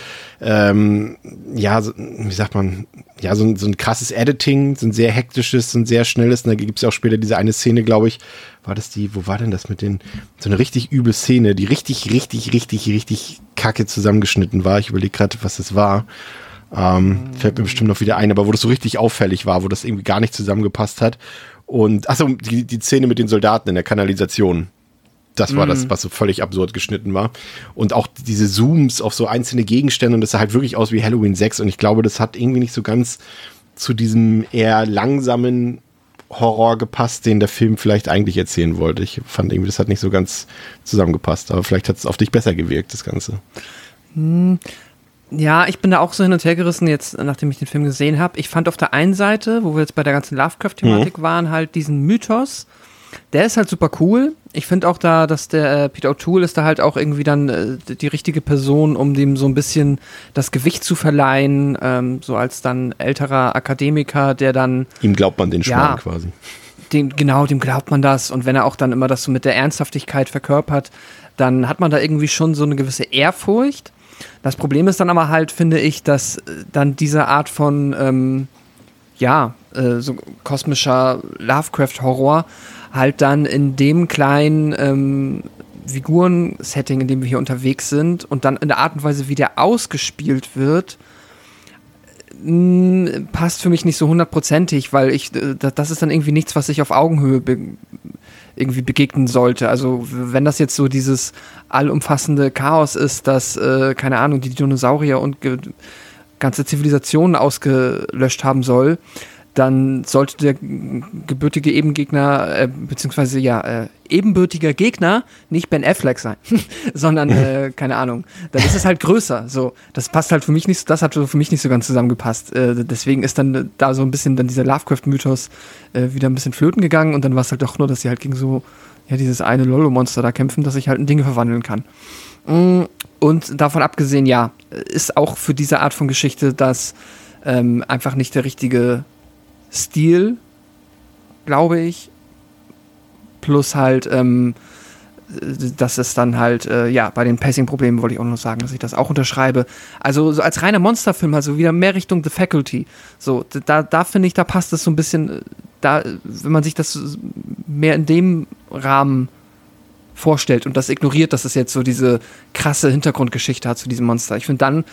ähm, ja, so, wie sagt man, ja, so, so ein krasses Editing, so ein sehr hektisches, so ein sehr schnelles. Und da gibt es ja auch später diese eine Szene, glaube ich, war das die, wo war denn das mit den, so eine richtig üble Szene, die richtig, richtig, richtig, richtig kacke zusammengeschnitten war. Ich überlege gerade, was das war. Ähm, fällt mir bestimmt noch wieder ein, aber wo das so richtig auffällig war, wo das irgendwie gar nicht zusammengepasst hat. Und, achso, die, die Szene mit den Soldaten in der Kanalisation. Das war das, mhm. was so völlig absurd geschnitten war. Und auch diese Zooms auf so einzelne Gegenstände und das sah halt wirklich aus wie Halloween 6 und ich glaube, das hat irgendwie nicht so ganz zu diesem eher langsamen Horror gepasst, den der Film vielleicht eigentlich erzählen wollte. Ich fand irgendwie, das hat nicht so ganz zusammengepasst, aber vielleicht hat es auf dich besser gewirkt, das Ganze. Hm. Ja, ich bin da auch so hin und her gerissen, jetzt, nachdem ich den Film gesehen habe. Ich fand auf der einen Seite, wo wir jetzt bei der ganzen Lovecraft-Thematik mhm. waren, halt diesen Mythos, der ist halt super cool. Ich finde auch da, dass der äh, Peter O'Toole ist da halt auch irgendwie dann äh, die richtige Person, um dem so ein bisschen das Gewicht zu verleihen, ähm, so als dann älterer Akademiker, der dann. Ihm glaubt man den Schmarrn ja, quasi. Dem, genau, dem glaubt man das. Und wenn er auch dann immer das so mit der Ernsthaftigkeit verkörpert, dann hat man da irgendwie schon so eine gewisse Ehrfurcht. Das Problem ist dann aber halt, finde ich, dass äh, dann diese Art von, ähm, ja, äh, so kosmischer Lovecraft-Horror halt dann in dem kleinen ähm, Figuren-Setting, in dem wir hier unterwegs sind und dann in der Art und Weise, wie der ausgespielt wird, passt für mich nicht so hundertprozentig, weil ich, äh, das ist dann irgendwie nichts, was ich auf Augenhöhe be irgendwie begegnen sollte. Also wenn das jetzt so dieses allumfassende Chaos ist, dass, äh, keine Ahnung, die Dinosaurier und ganze Zivilisationen ausgelöscht haben soll, dann sollte der gebürtige Ebengegner, äh, beziehungsweise ja, äh, ebenbürtiger Gegner nicht Ben Affleck sein, sondern, äh, keine Ahnung, dann ist es halt größer. So, das passt halt für mich nicht, das hat für mich nicht so ganz zusammengepasst. Äh, deswegen ist dann da so ein bisschen dann dieser Lovecraft-Mythos äh, wieder ein bisschen flöten gegangen und dann war es halt doch nur, dass sie halt gegen so, ja, dieses eine Lolo-Monster da kämpfen, dass ich halt in Dinge verwandeln kann. Mm, und davon abgesehen, ja, ist auch für diese Art von Geschichte das ähm, einfach nicht der richtige Stil, glaube ich. Plus halt, ähm, dass es dann halt, äh, ja, bei den Pacing-Problemen wollte ich auch noch sagen, dass ich das auch unterschreibe. Also so als reiner Monsterfilm, also wieder mehr Richtung The Faculty. So, da, da finde ich, da passt es so ein bisschen, äh, da, wenn man sich das mehr in dem Rahmen vorstellt und das ignoriert, dass es jetzt so diese krasse Hintergrundgeschichte hat zu diesem Monster. Ich finde, dann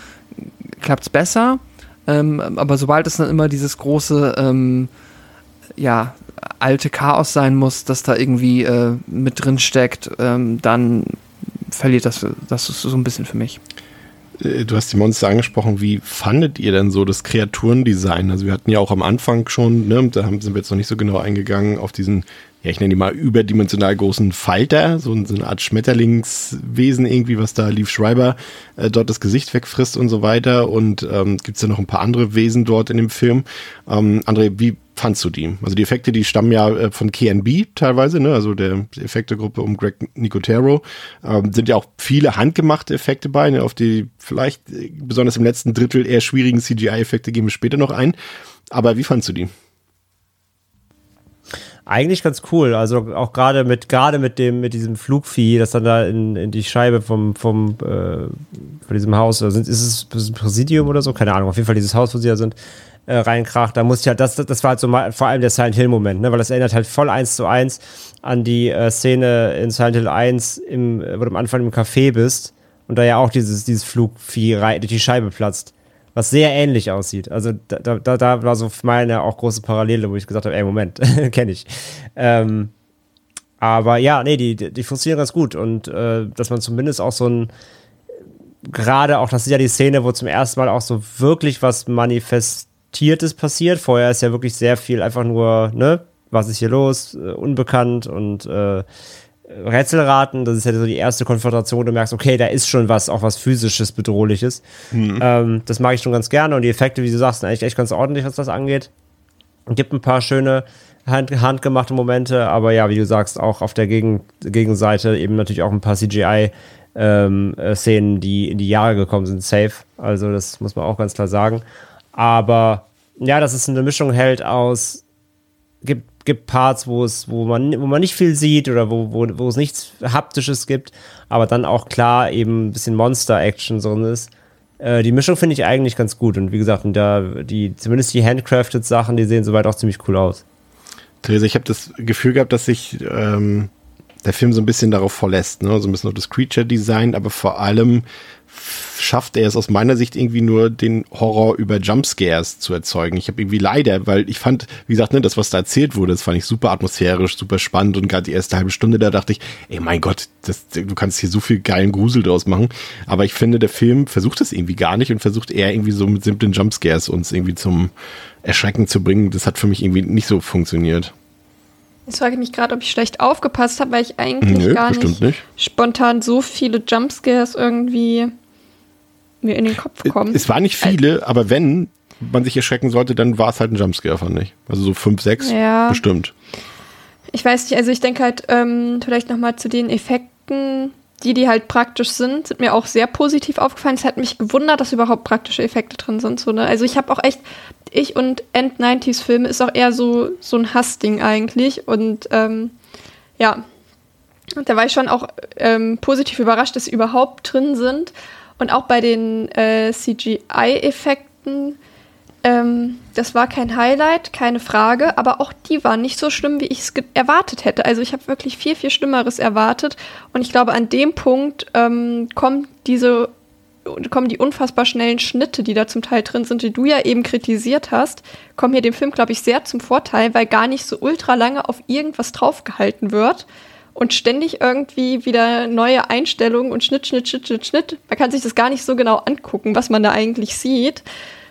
klappt es besser. Ähm, aber sobald es dann immer dieses große, ähm, ja, alte Chaos sein muss, das da irgendwie äh, mit drin steckt, ähm, dann verliert das, das so ein bisschen für mich. Äh, du hast die Monster angesprochen. Wie fandet ihr denn so das Kreaturendesign? Also wir hatten ja auch am Anfang schon, ne, da sind wir jetzt noch nicht so genau eingegangen auf diesen, ja, ich nenne die mal überdimensional großen Falter, so, so eine Art Schmetterlingswesen irgendwie, was da Leaf Schreiber äh, dort das Gesicht wegfrisst und so weiter. Und ähm, gibt es ja noch ein paar andere Wesen dort in dem Film. Ähm, André, wie fandst du die? Also die Effekte, die stammen ja äh, von KNB teilweise, ne? also der Effektegruppe um Greg Nicotero. Ähm, sind ja auch viele handgemachte Effekte bei, ne? auf die vielleicht äh, besonders im letzten Drittel eher schwierigen CGI-Effekte gehen wir später noch ein. Aber wie fandst du die? Eigentlich ganz cool. Also auch gerade mit gerade mit dem mit diesem Flugvieh, das dann da in, in die Scheibe vom vom äh, von diesem Haus, also ist es ein Präsidium oder so, keine Ahnung. Auf jeden Fall dieses Haus, wo sie da sind äh, reinkracht. Da muss ich halt, das, das war halt so mal, vor allem der Silent Hill Moment, ne? weil das erinnert halt voll eins zu eins an die äh, Szene in Silent Hill 1, im, wo du am Anfang im Café bist und da ja auch dieses, dieses Flugvieh rein, durch die Scheibe platzt. Was sehr ähnlich aussieht. Also da, da, da war so meine auch große Parallele, wo ich gesagt habe, ey, Moment, kenne ich. Ähm, aber ja, nee, die, die funktionieren ganz gut und äh, dass man zumindest auch so ein gerade auch, das ist ja die Szene, wo zum ersten Mal auch so wirklich was manifest Tiertes passiert. Vorher ist ja wirklich sehr viel einfach nur, ne, was ist hier los, äh, unbekannt und äh, Rätselraten. Das ist ja so die erste Konfrontation. Du merkst, okay, da ist schon was, auch was physisches, bedrohliches. Mhm. Ähm, das mag ich schon ganz gerne und die Effekte, wie du sagst, sind eigentlich echt ganz ordentlich, was das angeht. Gibt ein paar schöne hand, handgemachte Momente, aber ja, wie du sagst, auch auf der Gegen Gegenseite eben natürlich auch ein paar CGI. Ähm, äh, Szenen, die in die Jahre gekommen sind, safe. Also, das muss man auch ganz klar sagen. Aber ja, dass es eine Mischung hält aus, gibt, gibt Parts, wo es, wo man, wo man nicht viel sieht oder wo, wo, wo es nichts Haptisches gibt, aber dann auch klar eben ein bisschen Monster-Action drin ist. Äh, die Mischung finde ich eigentlich ganz gut und wie gesagt, da, die, zumindest die handcrafted Sachen, die sehen soweit auch ziemlich cool aus. Theresa, ich habe das Gefühl gehabt, dass sich ähm, der Film so ein bisschen darauf verlässt, ne? so ein bisschen auf das Creature-Design, aber vor allem schafft er es aus meiner Sicht irgendwie nur, den Horror über Jumpscares zu erzeugen. Ich habe irgendwie leider, weil ich fand, wie gesagt, ne, das, was da erzählt wurde, das fand ich super atmosphärisch, super spannend und gerade die erste halbe Stunde, da dachte ich, ey mein Gott, das, du kannst hier so viel geilen Grusel draus machen. Aber ich finde, der Film versucht das irgendwie gar nicht und versucht eher irgendwie so mit simplen Jumpscares uns irgendwie zum Erschrecken zu bringen. Das hat für mich irgendwie nicht so funktioniert. Jetzt frage ich mich gerade, ob ich schlecht aufgepasst habe, weil ich eigentlich Nö, gar nicht, nicht, spontan so viele Jumpscares irgendwie mir in den Kopf kommen. Es waren nicht viele, also, aber wenn man sich erschrecken sollte, dann war es halt ein Jumpscare, fand ich. Also so fünf, sechs ja. bestimmt. Ich weiß nicht, also ich denke halt ähm, vielleicht nochmal zu den Effekten, die, die halt praktisch sind, sind mir auch sehr positiv aufgefallen. Es hat mich gewundert, dass überhaupt praktische Effekte drin sind. So, ne? Also ich habe auch echt, ich und End-90s-Filme ist auch eher so, so ein Hassding eigentlich. Und ähm, ja, da war ich schon auch ähm, positiv überrascht, dass sie überhaupt drin sind. Und auch bei den äh, CGI-Effekten, ähm, das war kein Highlight, keine Frage, aber auch die waren nicht so schlimm, wie ich es erwartet hätte. Also ich habe wirklich viel, viel Schlimmeres erwartet. Und ich glaube, an dem Punkt ähm, kommt diese kommen die unfassbar schnellen Schnitte, die da zum Teil drin sind, die du ja eben kritisiert hast, kommen hier dem Film, glaube ich, sehr zum Vorteil, weil gar nicht so ultra lange auf irgendwas draufgehalten wird, und ständig irgendwie wieder neue Einstellungen und Schnitt, Schnitt, Schnitt, Schnitt, Schnitt. Man kann sich das gar nicht so genau angucken, was man da eigentlich sieht.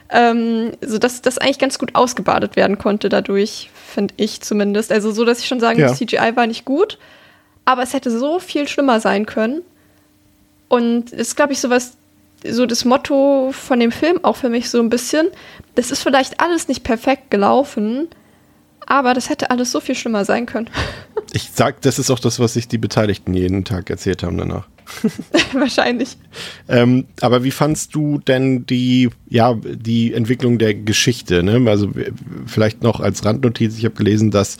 Ähm, so dass das eigentlich ganz gut ausgebadet werden konnte dadurch, finde ich zumindest. Also so, dass ich schon sagen ja. muss, CGI war nicht gut, aber es hätte so viel schlimmer sein können. Und es ist, glaube ich, sowas, so das Motto von dem Film auch für mich so ein bisschen. Das ist vielleicht alles nicht perfekt gelaufen, aber das hätte alles so viel schlimmer sein können. Ich sag, das ist auch das, was sich die Beteiligten jeden Tag erzählt haben danach. Wahrscheinlich. Ähm, aber wie fandst du denn die, ja, die Entwicklung der Geschichte? Ne? Also vielleicht noch als Randnotiz, ich habe gelesen, dass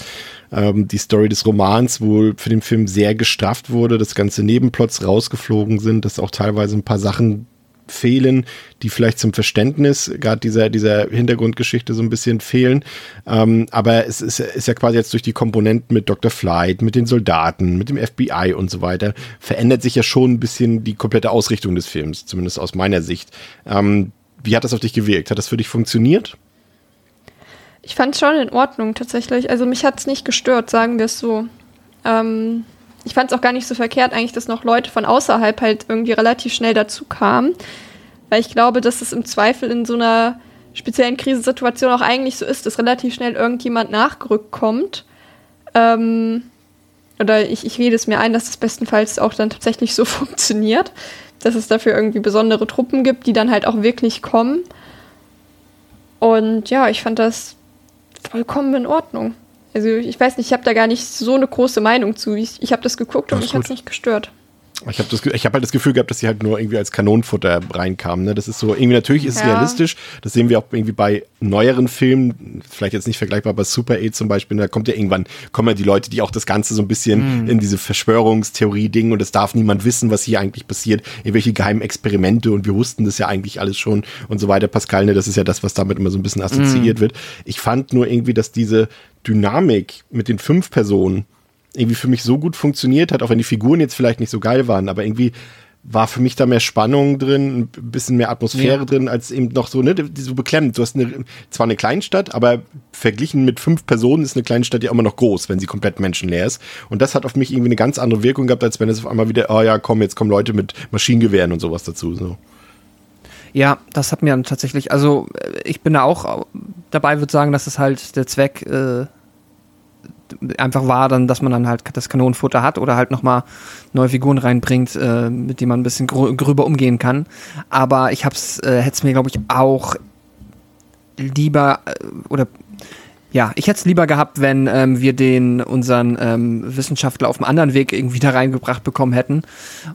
ähm, die Story des Romans wohl für den Film sehr gestrafft wurde, dass ganze Nebenplots rausgeflogen sind, dass auch teilweise ein paar Sachen fehlen, die vielleicht zum Verständnis gerade dieser, dieser Hintergrundgeschichte so ein bisschen fehlen. Ähm, aber es ist, ist ja quasi jetzt durch die Komponenten mit Dr. Flight, mit den Soldaten, mit dem FBI und so weiter, verändert sich ja schon ein bisschen die komplette Ausrichtung des Films, zumindest aus meiner Sicht. Ähm, wie hat das auf dich gewirkt? Hat das für dich funktioniert? Ich fand es schon in Ordnung tatsächlich. Also mich hat es nicht gestört, sagen wir es so. Ähm, ich fand es auch gar nicht so verkehrt, eigentlich, dass noch Leute von außerhalb halt irgendwie relativ schnell dazu kamen. Weil ich glaube, dass es im Zweifel in so einer speziellen Krisensituation auch eigentlich so ist, dass relativ schnell irgendjemand nachgerückt kommt. Ähm, oder ich, ich rede es mir ein, dass das bestenfalls auch dann tatsächlich so funktioniert, dass es dafür irgendwie besondere Truppen gibt, die dann halt auch wirklich kommen. Und ja, ich fand das vollkommen in Ordnung. Also ich weiß nicht, ich habe da gar nicht so eine große Meinung zu. Ich, ich habe das geguckt und Das mich hat es nicht gestört. Ich habe hab halt das Gefühl gehabt, dass sie halt nur irgendwie als Kanonenfutter reinkamen. Ne? Das ist so, irgendwie natürlich ist es Ja. realistisch. Das sehen wir auch irgendwie bei neueren Filmen, vielleicht jetzt nicht vergleichbar bei Super 8 zum Beispiel. Da kommt ja irgendwann, kommen ja die Leute, die auch das Ganze so ein bisschen in diese Verschwörungstheorie-Ding und es darf niemand wissen, was hier eigentlich passiert, irgendwelche geheimen Experimente und wir wussten das ja eigentlich alles schon und so weiter. Pascal, ne, das ist ja das, was damit immer so ein bisschen assoziiert wird. Ich fand nur irgendwie, dass diese Dynamik mit den fünf Personen irgendwie für mich so gut funktioniert hat, auch wenn die Figuren jetzt vielleicht nicht so geil waren, aber irgendwie war für mich da mehr Spannung drin, ein bisschen mehr Atmosphäre Ja. drin, als eben noch so, ne, so beklemmend. Du hast eine, zwar eine Kleinstadt, aber verglichen mit fünf Personen ist eine Kleinstadt ja immer noch groß, wenn sie komplett menschenleer ist. Und das hat auf mich irgendwie eine ganz andere Wirkung gehabt, als wenn es auf einmal wieder, oh ja, komm, jetzt kommen Leute mit Maschinengewehren und sowas dazu. So. Ja, das hat mir dann tatsächlich, also äh, ich bin da auch dabei, würde sagen, dass es halt der Zweck äh, einfach war, dann, dass man dann halt das Kanonenfutter hat oder halt nochmal neue Figuren reinbringt, äh, mit denen man ein bisschen grö gröber umgehen kann. Aber ich hab's, äh, hätte es mir, glaube ich, auch lieber äh, oder ja, ich hätte es lieber gehabt, wenn ähm, wir den unseren ähm, Wissenschaftler auf einem anderen Weg irgendwie da reingebracht bekommen hätten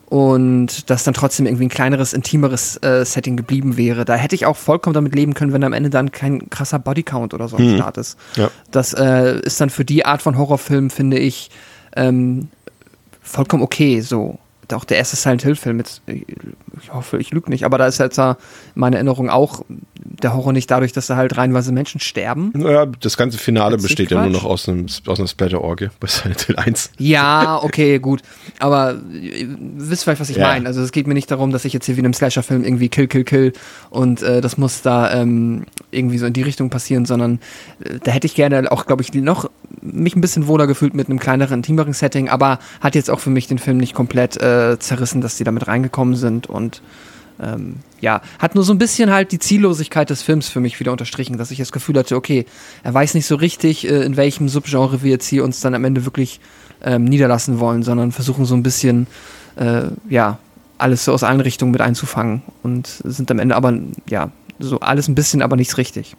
und das dann trotzdem irgendwie ein kleineres, intimeres äh, Setting geblieben wäre. Da hätte ich auch vollkommen damit leben können, wenn am Ende dann kein krasser Bodycount oder so am Start ist. Ja. Das äh, ist dann für die Art von Horrorfilm, finde ich, ähm, vollkommen okay. So. Auch der erste Silent Hill-Film, jetzt, ich hoffe, ich lüge nicht, aber da ist jetzt äh, meine Erinnerung auch der Horror nicht dadurch, dass da halt reihenweise Menschen sterben. Naja, das ganze Finale Jetzt besteht ja nur noch aus, einem, aus einer Splatter-Orgie bei Silent Hill 1. Ja, okay, gut. Aber ihr wisst vielleicht, was ich Ja. meine. Also es geht mir nicht darum, dass ich jetzt hier wie in einem Slasher-Film irgendwie Kill, Kill, Kill und äh, das muss da ähm, irgendwie so in die Richtung passieren, sondern äh, da hätte ich gerne auch, glaube ich, noch mich ein bisschen wohler gefühlt mit einem kleineren, intimeren Setting, aber hat jetzt auch für mich den Film nicht komplett äh, zerrissen, dass die damit reingekommen sind und ähm, ja, hat nur so ein bisschen halt die Ziellosigkeit des Films für mich wieder unterstrichen, dass ich das Gefühl hatte, okay, er weiß nicht so richtig, äh, in welchem Subgenre wir jetzt hier uns dann am Ende wirklich ähm, niederlassen wollen, sondern versuchen so ein bisschen, äh, ja, alles so aus allen Richtungen mit einzufangen und sind am Ende aber, ja, so alles ein bisschen, aber nichts richtig.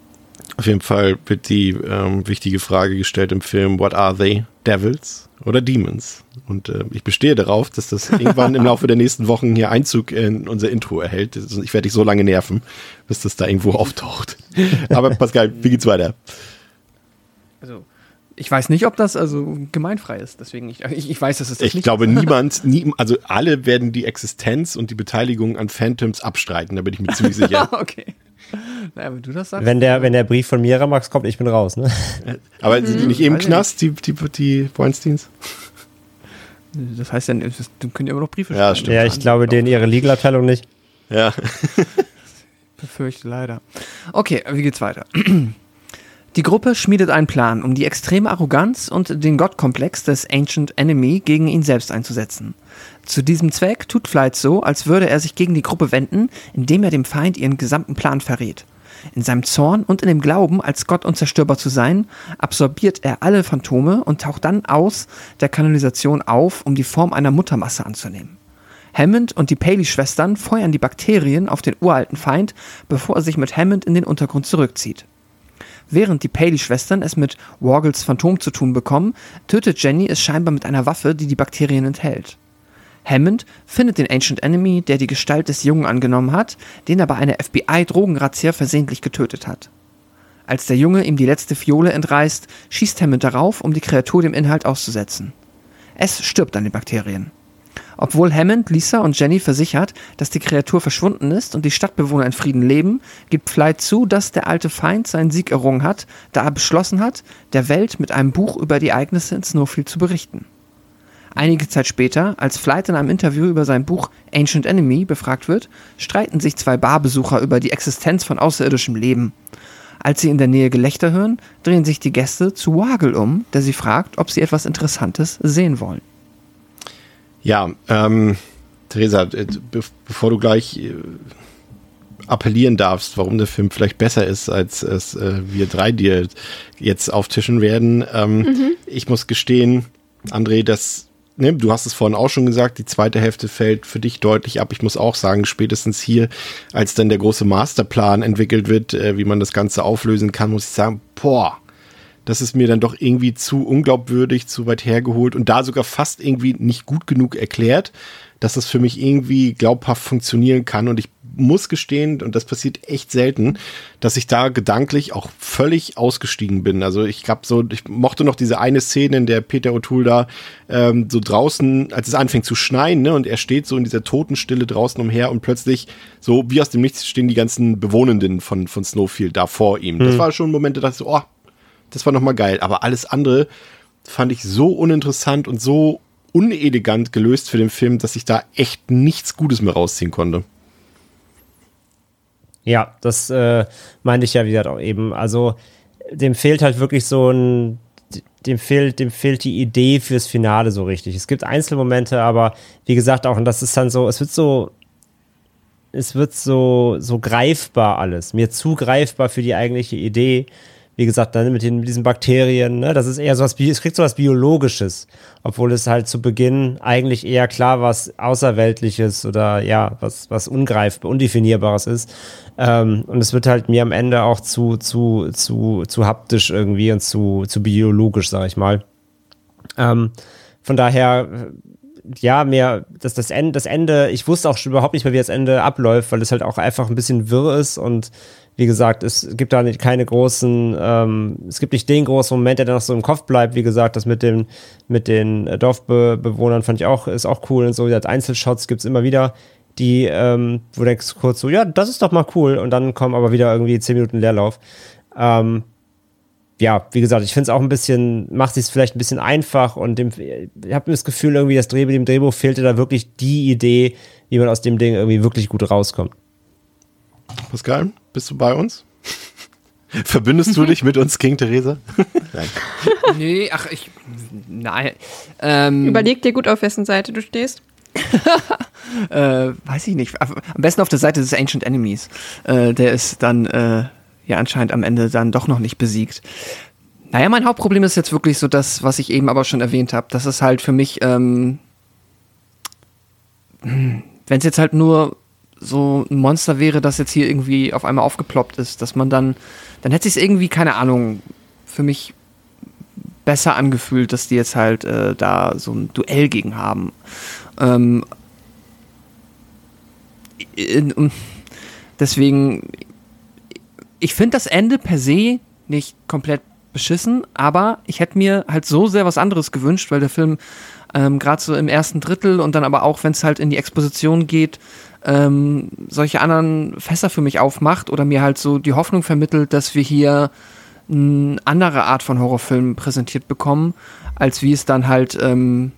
Auf jeden Fall wird die ähm, wichtige Frage gestellt im Film, what are they? Devils oder Demons? Und äh, ich bestehe darauf, dass das irgendwann im Laufe der nächsten Wochen hier Einzug in unser Intro erhält. Also Ich werde dich so lange nerven, bis das da irgendwo auftaucht. Aber Pascal, wie geht's weiter? Also, ich weiß nicht, ob das also gemeinfrei ist, deswegen, ich, ich, ich weiß, dass es das Ich nicht glaube, niemand, nie, also alle werden die Existenz und die Beteiligung an Phantoms abstreiten, da bin ich mir ziemlich sicher. okay. Naja, wenn du das sagst. Wenn der, wenn der Brief von Miramax kommt, ich bin raus, ne? Aber sind die nicht im Weiß ich Knast, die, die, die Weinsteins? Das heißt ja, das du können ja immer noch Briefe Ja, schreiben. stimmt. Ja, ich glaube, denen ihre Legal-Abteilung nicht. Ja. Befürchte leider. Okay, wie geht's weiter? Die Gruppe schmiedet einen Plan, um die extreme Arroganz und den Gottkomplex des Ancient Enemy gegen ihn selbst einzusetzen. Zu diesem Zweck tut Flight so, als würde er sich gegen die Gruppe wenden, indem er dem Feind ihren gesamten Plan verrät. In seinem Zorn und in dem Glauben, als Gott unzerstörbar zu sein, absorbiert er alle Phantome und taucht dann aus der Kanalisation auf, um die Form einer Muttermasse anzunehmen. Hammond und die Paley-Schwestern feuern die Bakterien auf den uralten Feind, bevor er sich mit Hammond in den Untergrund zurückzieht. Während die Paley-Schwestern es mit Wargles Phantom zu tun bekommen, tötet Jenny es scheinbar mit einer Waffe, die die Bakterien enthält. Hammond findet den Ancient Enemy, der die Gestalt des Jungen angenommen hat, den er bei einer FBI-Drogenrazzia versehentlich getötet hat. Als der Junge ihm die letzte Fiole entreißt, schießt Hammond darauf, um die Kreatur dem Inhalt auszusetzen. Es stirbt an den Bakterien. Obwohl Hammond, Lisa und Jenny versichert, dass die Kreatur verschwunden ist und die Stadtbewohner in Frieden leben, gibt Flight zu, dass der alte Feind seinen Sieg errungen hat, da er beschlossen hat, der Welt mit einem Buch über die Ereignisse in Snowfield zu berichten. Einige Zeit später, als Flight in einem Interview über sein Buch Ancient Enemy befragt wird, streiten sich zwei Barbesucher über die Existenz von außerirdischem Leben. Als sie in der Nähe Gelächter hören, drehen sich die Gäste zu Waggle um, der sie fragt, ob sie etwas Interessantes sehen wollen. Ja, ähm, Theresa, äh, be bevor du gleich äh, appellieren darfst, warum der Film vielleicht besser ist, als es äh, wir drei dir jetzt auftischen werden, ähm, mhm. ich muss gestehen, André, dass ne, du hast es vorhin auch schon gesagt, die zweite Hälfte fällt für dich deutlich ab. Ich muss auch sagen, spätestens hier, als dann der große Masterplan entwickelt wird, äh, wie man das Ganze auflösen kann, muss ich sagen, boah, das ist mir dann doch irgendwie zu unglaubwürdig, zu weit hergeholt und da sogar fast irgendwie nicht gut genug erklärt, dass das für mich irgendwie glaubhaft funktionieren kann. Und ich muss gestehen, und das passiert echt selten, dass ich da gedanklich auch völlig ausgestiegen bin. Also ich glaube so, ich mochte noch diese eine Szene, in der Peter O'Toole da ähm, so draußen, als es anfängt zu schneien, ne, und er steht so in dieser Totenstille draußen umher und plötzlich so wie aus dem Nichts stehen die ganzen Bewohnenden von, von Snowfield da vor ihm. Mhm. Das war schon ein Moment, da dachte ich so, oh, das war nochmal geil. Aber alles andere fand ich so uninteressant und so unelegant gelöst für den Film, dass ich da echt nichts Gutes mehr rausziehen konnte. Ja, das äh, meinte ich ja wieder auch eben. Also dem fehlt halt wirklich so ein, dem fehlt, dem fehlt die Idee fürs Finale so richtig. Es gibt Einzelmomente, aber wie gesagt auch, und das ist dann so, es wird so, es wird so, so greifbar alles, mir zu greifbar für die eigentliche Idee wie gesagt, dann mit, den, mit diesen Bakterien, ne, das ist eher so was, es kriegt so was Biologisches, obwohl es halt zu Beginn eigentlich eher klar was Außerweltliches oder ja, was, was ungreifbar, undefinierbares ist. Ähm, und es wird halt mir am Ende auch zu, zu, zu, zu haptisch irgendwie und zu, zu biologisch, sag ich mal. Ähm, von daher, ja, mehr, dass das Ende, das Ende, ich wusste auch schon überhaupt nicht mehr, wie das Ende abläuft, weil es halt auch einfach ein bisschen wirr ist und wie gesagt, es gibt da nicht keine großen, ähm, es gibt nicht den großen Moment, der dann noch so im Kopf bleibt. Wie gesagt, das mit den, mit den Dorfbewohnern fand ich auch, ist auch cool und so. Als Einzelshots gibt es immer wieder, die, ähm, wo du denkst kurz so, ja, das ist doch mal cool. Und dann kommen aber wieder irgendwie zehn Minuten Leerlauf. Ähm, ja, wie gesagt, ich finde es auch ein bisschen, macht es vielleicht ein bisschen einfach und dem, ich habe das Gefühl, irgendwie das Drehbuch, dem Drehbuch fehlte da wirklich die Idee, wie man aus dem Ding irgendwie wirklich gut rauskommt. Pascal, bist du bei uns? Verbindest du dich mit uns, King Theresa? nein. Nee, ach, ich. Nein. Ähm, Überleg dir gut, auf wessen Seite du stehst. äh, weiß ich nicht. Am besten auf der Seite des Ancient Enemies. Äh, der ist dann äh, ja anscheinend am Ende dann doch noch nicht besiegt. Naja, mein Hauptproblem ist jetzt wirklich so das, was ich eben aber schon erwähnt habe. Das ist halt für mich, ähm, hm, wenn es jetzt halt nur so ein Monster wäre, das jetzt hier irgendwie auf einmal aufgeploppt ist, dass man dann, dann hätte sich irgendwie, keine Ahnung, für mich besser angefühlt, dass die jetzt halt äh, da so ein Duell gegen haben. Ähm, deswegen, ich finde das Ende per se nicht komplett beschissen, aber ich hätte mir halt so sehr was anderes gewünscht, weil der Film ähm, gerade so im ersten Drittel und dann aber auch, wenn es halt in die Exposition geht, ähm, solche anderen Fässer für mich aufmacht oder mir halt so die Hoffnung vermittelt, dass wir hier eine andere Art von Horrorfilm präsentiert bekommen, als wie es dann halt ähm,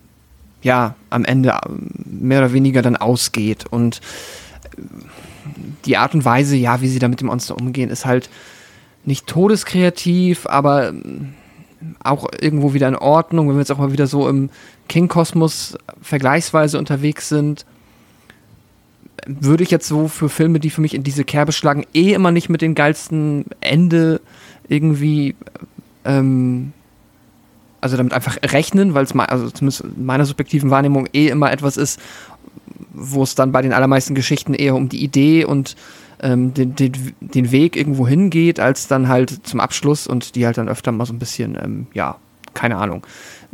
ja am Ende ähm, mehr oder weniger dann ausgeht. Und äh, die Art und Weise, ja, wie sie da mit dem Monster umgehen, ist halt nicht todeskreativ, aber ähm, auch irgendwo wieder in Ordnung, wenn wir jetzt auch mal wieder so im King-Kosmos vergleichsweise unterwegs sind würde ich jetzt so für Filme, die für mich in diese Kerbe schlagen, eh immer nicht mit dem geilsten Ende irgendwie, ähm, also damit einfach rechnen, weil es also zumindest in meiner subjektiven Wahrnehmung eh immer etwas ist, wo es dann bei den allermeisten Geschichten eher um die Idee und ähm, den, den, den Weg irgendwo hingeht, als dann halt zum Abschluss und die halt dann öfter mal so ein bisschen, ähm, ja, keine Ahnung,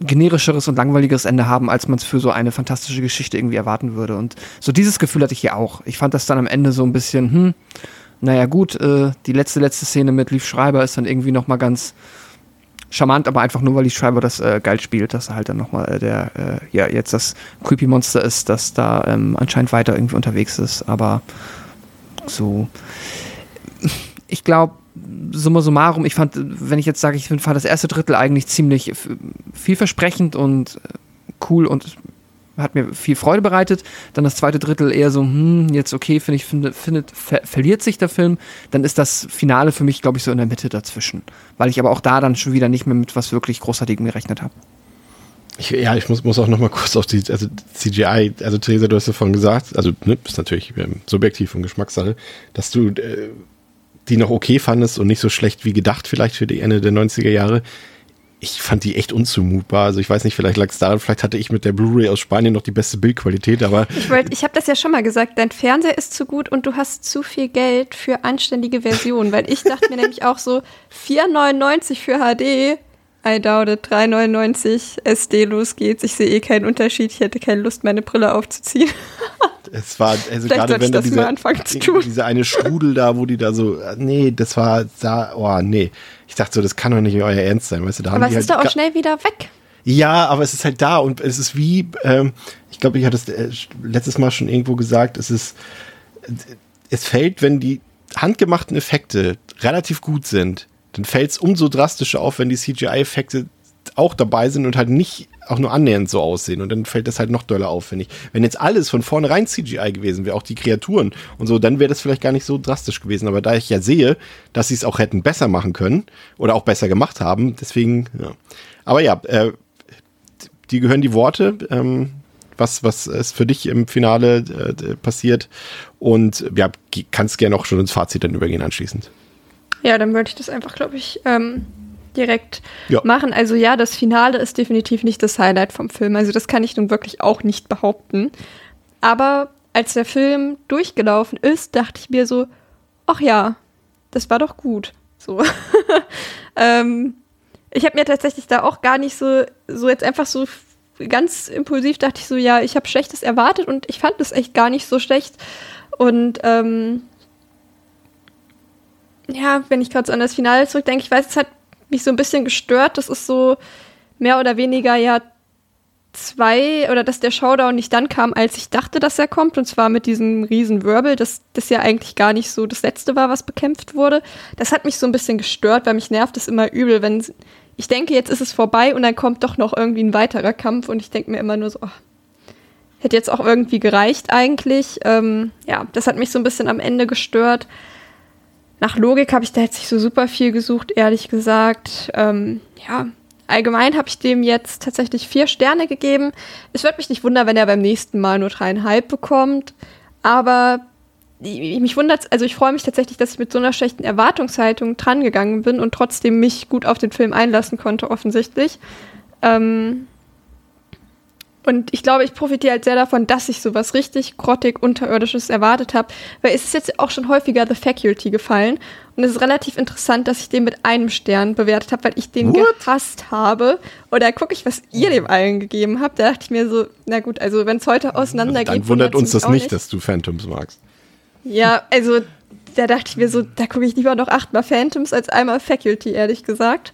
generischeres und langweiligeres Ende haben, als man es für so eine fantastische Geschichte irgendwie erwarten würde. Und so dieses Gefühl hatte ich hier auch. Ich fand das dann am Ende so ein bisschen, hm, naja gut, äh, die letzte, letzte Szene mit Leaf Schreiber ist dann irgendwie nochmal ganz charmant, aber einfach nur, weil Leaf Schreiber das äh, geil spielt, dass er halt dann nochmal äh, der, äh, ja, jetzt das Creepy Monster ist, das da ähm, anscheinend weiter irgendwie unterwegs ist. Aber so, ich glaube, summa summarum, ich fand, wenn ich jetzt sage, ich fand das erste Drittel eigentlich ziemlich vielversprechend und äh, cool und hat mir viel Freude bereitet. Dann das zweite Drittel eher so, hm, jetzt okay, finde ich, finde, findet, ver verliert sich der Film. Dann ist das Finale für mich, glaube ich, so in der Mitte dazwischen. Weil ich aber auch da dann schon wieder nicht mehr mit was wirklich Großartigem gerechnet habe. Ich, ja, ich muss, muss auch noch mal kurz auf die also CGI, also Theresa, du hast ja vorhin gesagt, also ne, ist natürlich ähm, subjektiv und Geschmackssache, dass du äh, die noch okay fandest und nicht so schlecht wie gedacht vielleicht für die Ende der 90er Jahre. Ich fand die echt unzumutbar. Also ich weiß nicht, vielleicht lag es daran, vielleicht hatte ich mit der Blu-ray aus Spanien noch die beste Bildqualität, aber Ich, wollt- ich habe das ja schon mal gesagt, dein Fernseher ist zu gut und du hast zu viel Geld für anständige Versionen, weil ich dachte mir nämlich auch so 4,99 für HD, I doubt it, 3,99 SD, los geht's, ich sehe eh keinen Unterschied, ich hätte keine Lust, meine Brille aufzuziehen. es war, also gerade wenn ich da diese, anfangen zu tun. diese eine Strudel da, wo die da so, nee, das war, da, oh nee. Ich dachte so, das kann doch nicht euer Ernst sein, weißt du, da Aber haben es die ist halt doch auch schnell wieder weg. Ja, aber es ist halt da und es ist wie, ähm, ich glaube, ich hatte es äh, letztes Mal schon irgendwo gesagt, es ist, es fällt, wenn die handgemachten Effekte relativ gut sind, dann fällt es umso drastischer auf, wenn die CGI-Effekte auch dabei sind und halt nicht auch nur annähernd so aussehen. Und dann fällt das halt noch doller auf, finde ich. Wenn jetzt alles von vornherein CGI gewesen wäre, auch die Kreaturen und so, dann wäre das vielleicht gar nicht so drastisch gewesen. Aber da ich ja sehe, dass sie es auch hätten besser machen können oder auch besser gemacht haben, deswegen, ja. Aber ja, äh, die gehören die Worte. Ähm, was, was ist für dich im Finale äh, passiert? Und ja, kannst gerne auch schon ins Fazit dann übergehen anschließend. Ja, dann würde ich das einfach, glaube ich, ähm, direkt Ja. machen. Also ja, das Finale ist definitiv nicht das Highlight vom Film. Also das kann ich nun wirklich auch nicht behaupten. Aber als der Film durchgelaufen ist, dachte ich mir so, ach ja, das war doch gut. So. ähm, ich habe mir tatsächlich da auch gar nicht so, so jetzt einfach so ganz impulsiv dachte ich so, ja, ich habe Schlechtes erwartet und ich fand es echt gar nicht so schlecht. Und ähm, ja, wenn ich gerade an das Finale zurückdenke, ich weiß, es hat mich so ein bisschen gestört. Das ist so mehr oder weniger ja zwei oder dass der Showdown nicht dann kam, als ich dachte, dass er kommt, und zwar mit diesem riesen Wirbel, das, das ja eigentlich gar nicht so das letzte war, was bekämpft wurde. Das hat mich so ein bisschen gestört, weil mich nervt es immer übel, wenn ich denke, jetzt ist es vorbei und dann kommt doch noch irgendwie ein weiterer Kampf und ich denke mir immer nur so, oh, hätte jetzt auch irgendwie gereicht eigentlich. Ähm, ja, das hat mich so ein bisschen am Ende gestört. Nach Logik habe ich da jetzt nicht so super viel gesucht, ehrlich gesagt. Ähm, ja, allgemein habe ich dem jetzt tatsächlich vier Sterne gegeben. Es wird mich nicht wundern, wenn er beim nächsten Mal nur dreieinhalb bekommt. Aber ich- mich wundert, also ich freue mich tatsächlich, dass ich mit so einer schlechten Erwartungshaltung drangegangen bin und trotzdem mich gut auf den Film einlassen konnte, offensichtlich. Ähm, und ich glaube, ich profitiere halt sehr davon, dass ich sowas richtig grottig Unterirdisches erwartet habe, weil es ist jetzt auch schon häufiger The Faculty gefallen und es ist relativ interessant, dass ich den mit einem Stern bewertet habe, weil ich den gehasst habe. Oder gucke ich, was ihr dem allen gegeben habt. Da dachte ich mir so, na gut, also wenn es heute auseinandergeht, Dann wundert uns das nicht, auch dass du Phantoms magst. ja, also da dachte ich mir so, da gucke ich lieber noch achtmal Phantoms als einmal Faculty, ehrlich gesagt.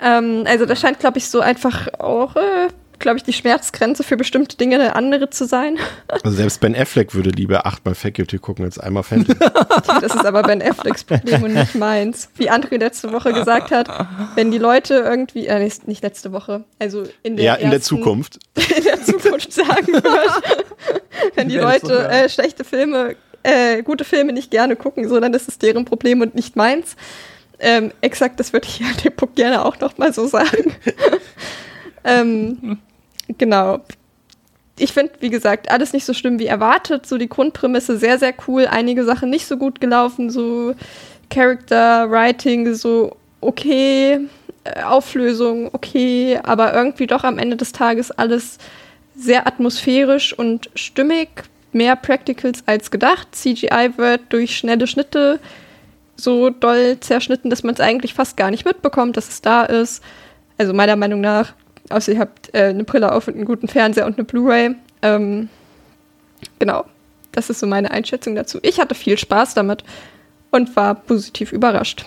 Ähm, also da scheint, glaube ich, so einfach auch, äh, glaube ich, die Schmerzgrenze für bestimmte Dinge eine andere zu sein. Also selbst Ben Affleck würde lieber achtmal Faculty gucken als einmal Phantom. Das ist aber Ben Afflecks Problem und nicht meins. Wie André letzte Woche gesagt hat, wenn die Leute irgendwie, äh, nicht, letzte Woche, also in der, ja, in der Zukunft. in der Zukunft sagen wird, wenn die Leute äh, schlechte Filme, äh, gute Filme nicht gerne gucken, so dann ist es deren Problem und nicht meins. Ähm, exakt, das würde ich an dem Punkt gerne auch noch mal so sagen. Ähm, genau. Ich finde, wie gesagt, alles nicht so schlimm wie erwartet. So die Grundprämisse sehr, sehr cool. Einige Sachen nicht so gut gelaufen. So Character Writing, so okay. Äh, Auflösung, okay. Aber irgendwie doch am Ende des Tages alles sehr atmosphärisch und stimmig. Mehr Practicals als gedacht. CGI wird durch schnelle Schnitte so doll zerschnitten, dass man es eigentlich fast gar nicht mitbekommt, dass es da ist. Also meiner Meinung nach, außer ihr habt äh, eine Brille auf und einen guten Fernseher und eine Blu-ray. Ähm, genau, das ist so meine Einschätzung dazu. Ich hatte viel Spaß damit und war positiv überrascht.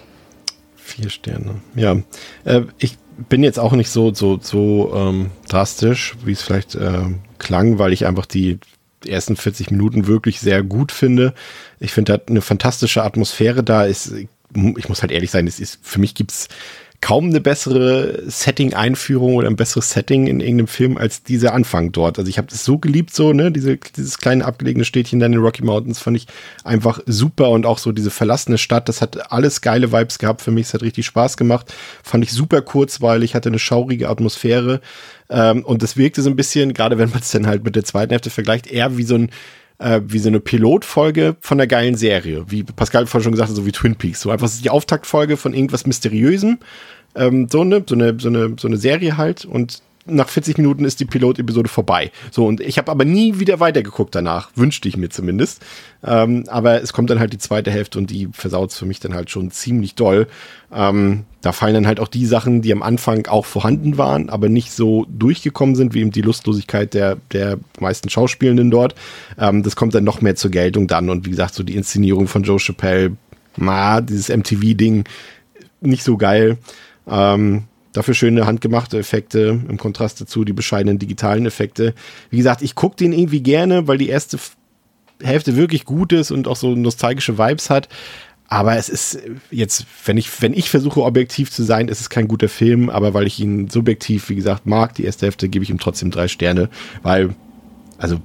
Vier Sterne. Ja, äh, ich bin jetzt auch nicht so so so ähm, drastisch, wie es vielleicht äh, klang, weil ich einfach die ersten 40 Minuten wirklich sehr gut finde. Ich finde, da eine fantastische Atmosphäre da. Ist, ich muss halt ehrlich sein, es ist für mich gibt's kaum eine bessere Setting-Einführung oder ein besseres Setting in irgendeinem Film als dieser Anfang dort. Also ich habe das so geliebt, so, ne, diese, dieses kleine abgelegene Städtchen da in den Rocky Mountains fand ich einfach super und auch so diese verlassene Stadt, das hat alles geile Vibes gehabt für mich, es hat richtig Spaß gemacht, fand ich super kurzweilig, hatte eine schaurige Atmosphäre ähm, und das wirkte so ein bisschen, gerade wenn man es dann halt mit der zweiten Hälfte vergleicht, eher wie so ein äh, wie so eine Pilotfolge von einer geilen Serie. Wie Pascal vorhin schon gesagt hat, so wie Twin Peaks. So einfach die Auftaktfolge von irgendwas Mysteriösem. Ähm, so, eine, so, eine, so, eine, so eine Serie halt. Und nach 40 Minuten ist die Pilotepisode vorbei. So, und ich habe aber nie wieder weitergeguckt danach. Wünschte ich mir zumindest. Ähm, aber es kommt dann halt die zweite Hälfte und die versaut es für mich dann halt schon ziemlich doll. Ähm, da fallen dann halt auch die Sachen, die am Anfang auch vorhanden waren, aber nicht so durchgekommen sind, wie eben die Lustlosigkeit der, der meisten Schauspielenden dort. Ähm, das kommt dann noch mehr zur Geltung dann. Und wie gesagt, so die Inszenierung von Joe Chappelle, ma, dieses MTV-Ding, nicht so geil. Ähm, Dafür schöne handgemachte Effekte im Kontrast dazu die bescheidenen digitalen Effekte. Wie gesagt, ich gucke den irgendwie gerne, weil die erste Hälfte wirklich gut ist und auch so nostalgische Vibes hat. Aber es ist jetzt, wenn ich, wenn ich versuche, objektiv zu sein, ist es kein guter Film, aber weil ich ihn subjektiv, wie gesagt, mag, die erste Hälfte, gebe ich ihm trotzdem drei Sterne, weil, also,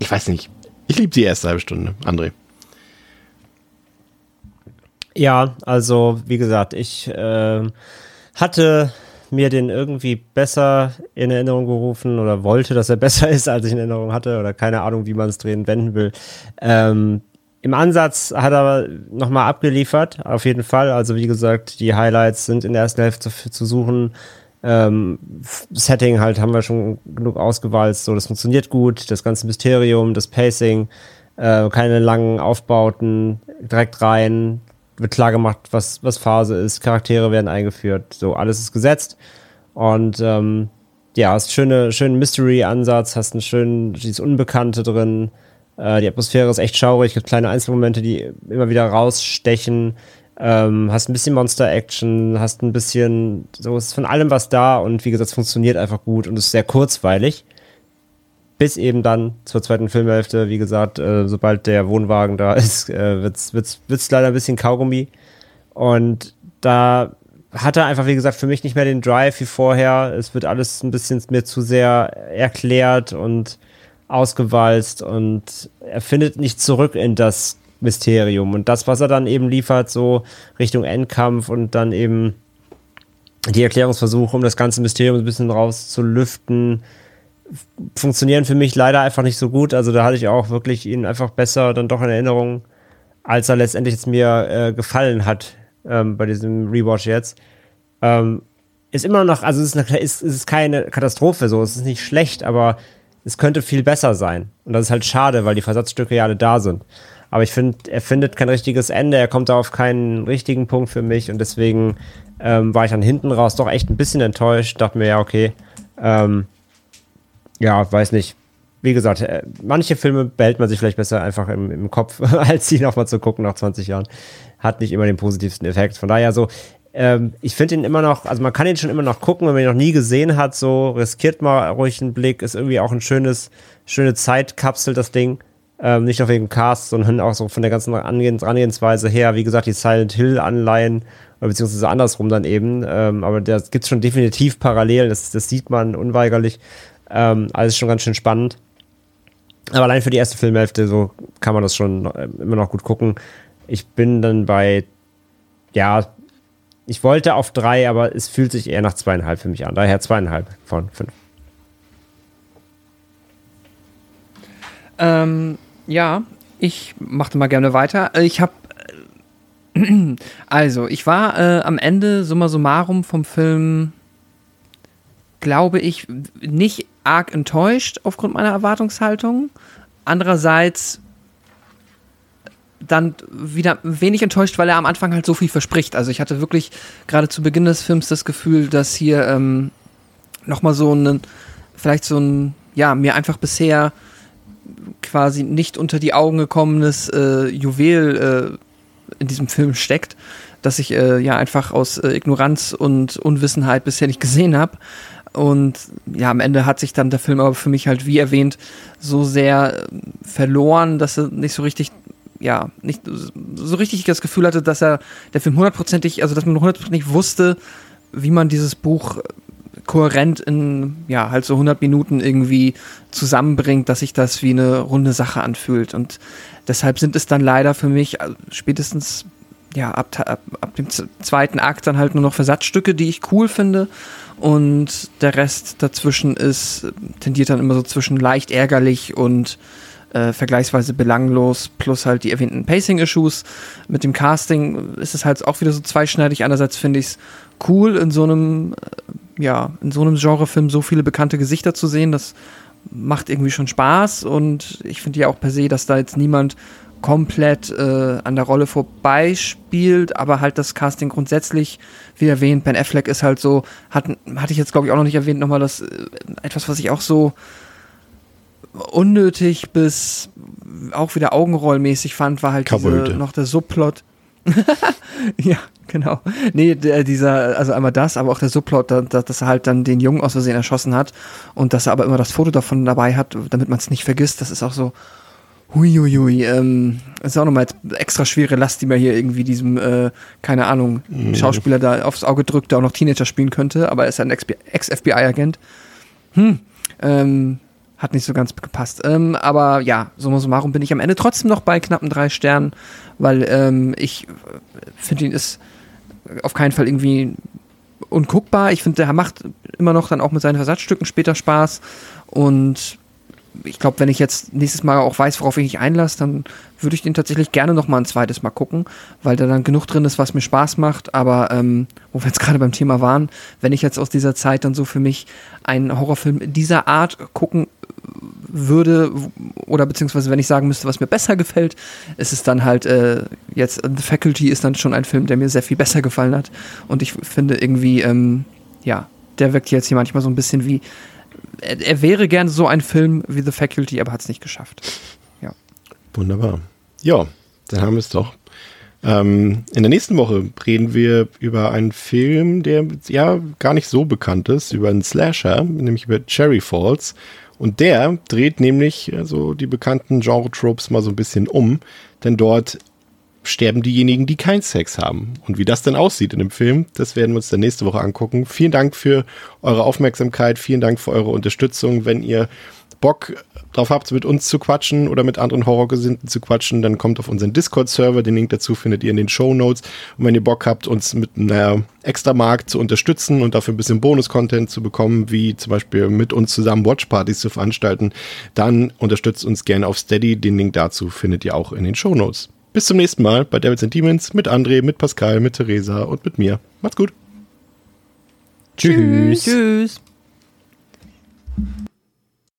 ich weiß nicht. Ich liebe die erste halbe Stunde, André. Ja, also, wie gesagt, ich äh, hatte mir den irgendwie besser in Erinnerung gerufen oder wollte, dass er besser ist, als ich in Erinnerung hatte oder keine Ahnung, wie man es drehen wenden will. Ähm, Im Ansatz hat er nochmal abgeliefert, auf jeden Fall. Also wie gesagt, die Highlights sind in der ersten Hälfte zu, zu suchen. Ähm, Setting halt haben wir schon genug ausgewalzt, so das funktioniert gut, das ganze Mysterium, das Pacing, äh, keine langen Aufbauten, direkt rein, wird klar gemacht, was, was Phase ist, Charaktere werden eingeführt, so alles ist gesetzt. Und ähm, ja, hast schöne, schönen Mystery-Ansatz, hast einen schönen, dieses Unbekannte drin. Äh, die Atmosphäre ist echt schaurig, gibt kleine Einzelmomente, die immer wieder rausstechen. Ähm, hast ein bisschen Monster-Action, hast ein bisschen, so ist von allem was da und wie gesagt, es funktioniert einfach gut und ist sehr kurzweilig bis eben dann zur zweiten Filmhälfte, wie gesagt, äh, sobald der Wohnwagen da ist, äh, wird's, wird's, wird's leider ein bisschen Kaugummi. Und da hat er einfach, wie gesagt, für mich nicht mehr den Drive wie vorher. Es wird alles ein bisschen mir zu sehr erklärt und ausgewalzt und er findet nicht zurück in das Mysterium. Und das, was er dann eben liefert, so Richtung Endkampf und dann eben die Erklärungsversuche, um das ganze Mysterium ein bisschen rauszulüften, funktionieren für mich leider einfach nicht so gut. Also da hatte ich auch wirklich ihn einfach besser dann doch in Erinnerung, als er letztendlich jetzt mir äh, gefallen hat ähm, bei diesem Rewatch jetzt. Ähm, ist immer noch, also es ist, eine, ist, ist keine Katastrophe so, es ist nicht schlecht, aber es könnte viel besser sein. Und das ist halt schade, weil die Versatzstücke ja alle da sind. Aber ich finde, er findet kein richtiges Ende, er kommt da auf keinen richtigen Punkt für mich und deswegen ähm, war ich dann hinten raus doch echt ein bisschen enttäuscht, dachte mir, ja, okay, ähm, ja, weiß nicht. Wie gesagt, äh, manche Filme behält man sich vielleicht besser einfach im, im Kopf, als sie nochmal zu gucken nach 20 Jahren. Hat nicht immer den positivsten Effekt. Von daher so, ähm, ich finde ihn immer noch, also man kann ihn schon immer noch gucken, wenn man ihn noch nie gesehen hat, so riskiert mal ruhig einen Blick, ist irgendwie auch ein schönes, schöne Zeitkapsel, das Ding. Ähm, nicht nur wegen Cast, sondern auch so von der ganzen Angehens Angehensweise her. Wie gesagt, die Silent Hill-Anleihen, beziehungsweise andersrum dann eben. Ähm, aber da gibt es schon definitiv Parallelen, das, das sieht man unweigerlich. Ähm, alles schon ganz schön spannend. Aber allein für die erste Filmhälfte so kann man das schon äh, immer noch gut gucken. Ich bin dann bei, ja, ich wollte auf drei, aber es fühlt sich eher nach zweieinhalb für mich an. Daher zweieinhalb von fünf. Ähm, ja, ich machte mal gerne weiter. Ich habe also, ich war äh, am Ende summa summarum vom Film, glaube ich, nicht arg enttäuscht aufgrund meiner Erwartungshaltung. Andererseits dann wieder wenig enttäuscht, weil er am Anfang halt so viel verspricht. Also ich hatte wirklich gerade zu Beginn des Films das Gefühl, dass hier ähm, nochmal so ein, vielleicht so ein, ja, mir einfach bisher quasi nicht unter die Augen gekommenes äh, Juwel äh, in diesem Film steckt, das ich äh, ja einfach aus äh, Ignoranz und Unwissenheit bisher nicht gesehen habe. Und ja, am Ende hat sich dann der Film aber für mich halt, wie erwähnt, so sehr äh, verloren, dass er nicht so richtig ja, nicht so richtig das Gefühl hatte, dass er der Film hundertprozentig, also dass man hundertprozentig wusste, wie man dieses Buch kohärent in, ja, halt so 100 Minuten irgendwie zusammenbringt, dass sich das wie eine runde Sache anfühlt. Und deshalb sind es dann leider für mich also spätestens, ja, ab, ab, ab dem zweiten Akt dann halt nur noch Versatzstücke, die ich cool finde. Und der Rest dazwischen ist, tendiert dann immer so zwischen leicht ärgerlich und äh, vergleichsweise belanglos, plus halt die erwähnten Pacing-Issues. Mit dem Casting ist es halt auch wieder so zweischneidig. Einerseits finde ich es cool, in so einem, äh, ja, in so einem Genrefilm so viele bekannte Gesichter zu sehen. Das macht irgendwie schon Spaß und ich finde ja auch per se, dass da jetzt niemand komplett äh, an der Rolle vorbeispielt, aber halt das Casting grundsätzlich, wie erwähnt, Ben Affleck ist halt so, hat, hatte ich jetzt glaube ich auch noch nicht erwähnt, nochmal das, äh, etwas, was ich auch so unnötig bis auch wieder Augenrollmäßig fand, war halt diese, noch der Subplot. ja, genau. Nee, der, dieser, also einmal das, aber auch der Subplot, dass, dass er halt dann den Jungen aus Versehen erschossen hat und dass er aber immer das Foto davon dabei hat, damit man es nicht vergisst. Das ist auch so, huiuiui, ähm, das ist auch nochmal extra schwere Last, die man hier irgendwie diesem, äh, keine Ahnung, mhm. Schauspieler da aufs Auge drückt, der auch noch Teenager spielen könnte, aber er ist ein Ex-FBI-Agent. Hm, ähm, hat nicht so ganz gepasst. Ähm, aber ja, summa summarum bin ich am Ende trotzdem noch bei knappen drei Sternen, weil ähm, ich finde ihn ist auf keinen Fall irgendwie unguckbar. Ich finde, der macht immer noch dann auch mit seinen Versatzstücken später Spaß und ich glaube, wenn ich jetzt nächstes Mal auch weiß, worauf ich mich einlasse, dann würde ich den tatsächlich gerne noch mal ein zweites Mal gucken, weil da dann genug drin ist, was mir Spaß macht. Aber ähm, wo wir jetzt gerade beim Thema waren, wenn ich jetzt aus dieser Zeit dann so für mich einen Horrorfilm dieser Art gucken würde oder beziehungsweise wenn ich sagen müsste, was mir besser gefällt, ist es dann halt äh, jetzt The Faculty ist dann schon ein Film, der mir sehr viel besser gefallen hat und ich finde irgendwie ähm, ja, der wirkt jetzt hier manchmal so ein bisschen wie er, er wäre gerne so ein Film wie The Faculty, aber hat es nicht geschafft. Ja. Wunderbar. Ja, dann haben wir es doch. Ähm, in der nächsten Woche reden wir über einen Film, der ja gar nicht so bekannt ist, über einen Slasher, nämlich über Cherry Falls. Und der dreht nämlich also die bekannten Genre-Tropes mal so ein bisschen um, denn dort sterben diejenigen, die keinen Sex haben. Und wie das denn aussieht in dem Film, das werden wir uns dann nächste Woche angucken. Vielen Dank für eure Aufmerksamkeit, vielen Dank für eure Unterstützung. Wenn ihr Bock drauf habt, mit uns zu quatschen oder mit anderen Horrorgesinnten zu quatschen, dann kommt auf unseren Discord-Server. Den Link dazu findet ihr in den Show Notes. Und wenn ihr Bock habt, uns mit einer extra Mark zu unterstützen und dafür ein bisschen Bonus-Content zu bekommen, wie zum Beispiel mit uns zusammen Watchpartys zu veranstalten, dann unterstützt uns gerne auf Steady. Den Link dazu findet ihr auch in den Show Notes. Bis zum nächsten Mal bei Devils and Demons mit André, mit Pascal, mit Theresa und mit mir. Macht's gut. Tschüss. Tschüss.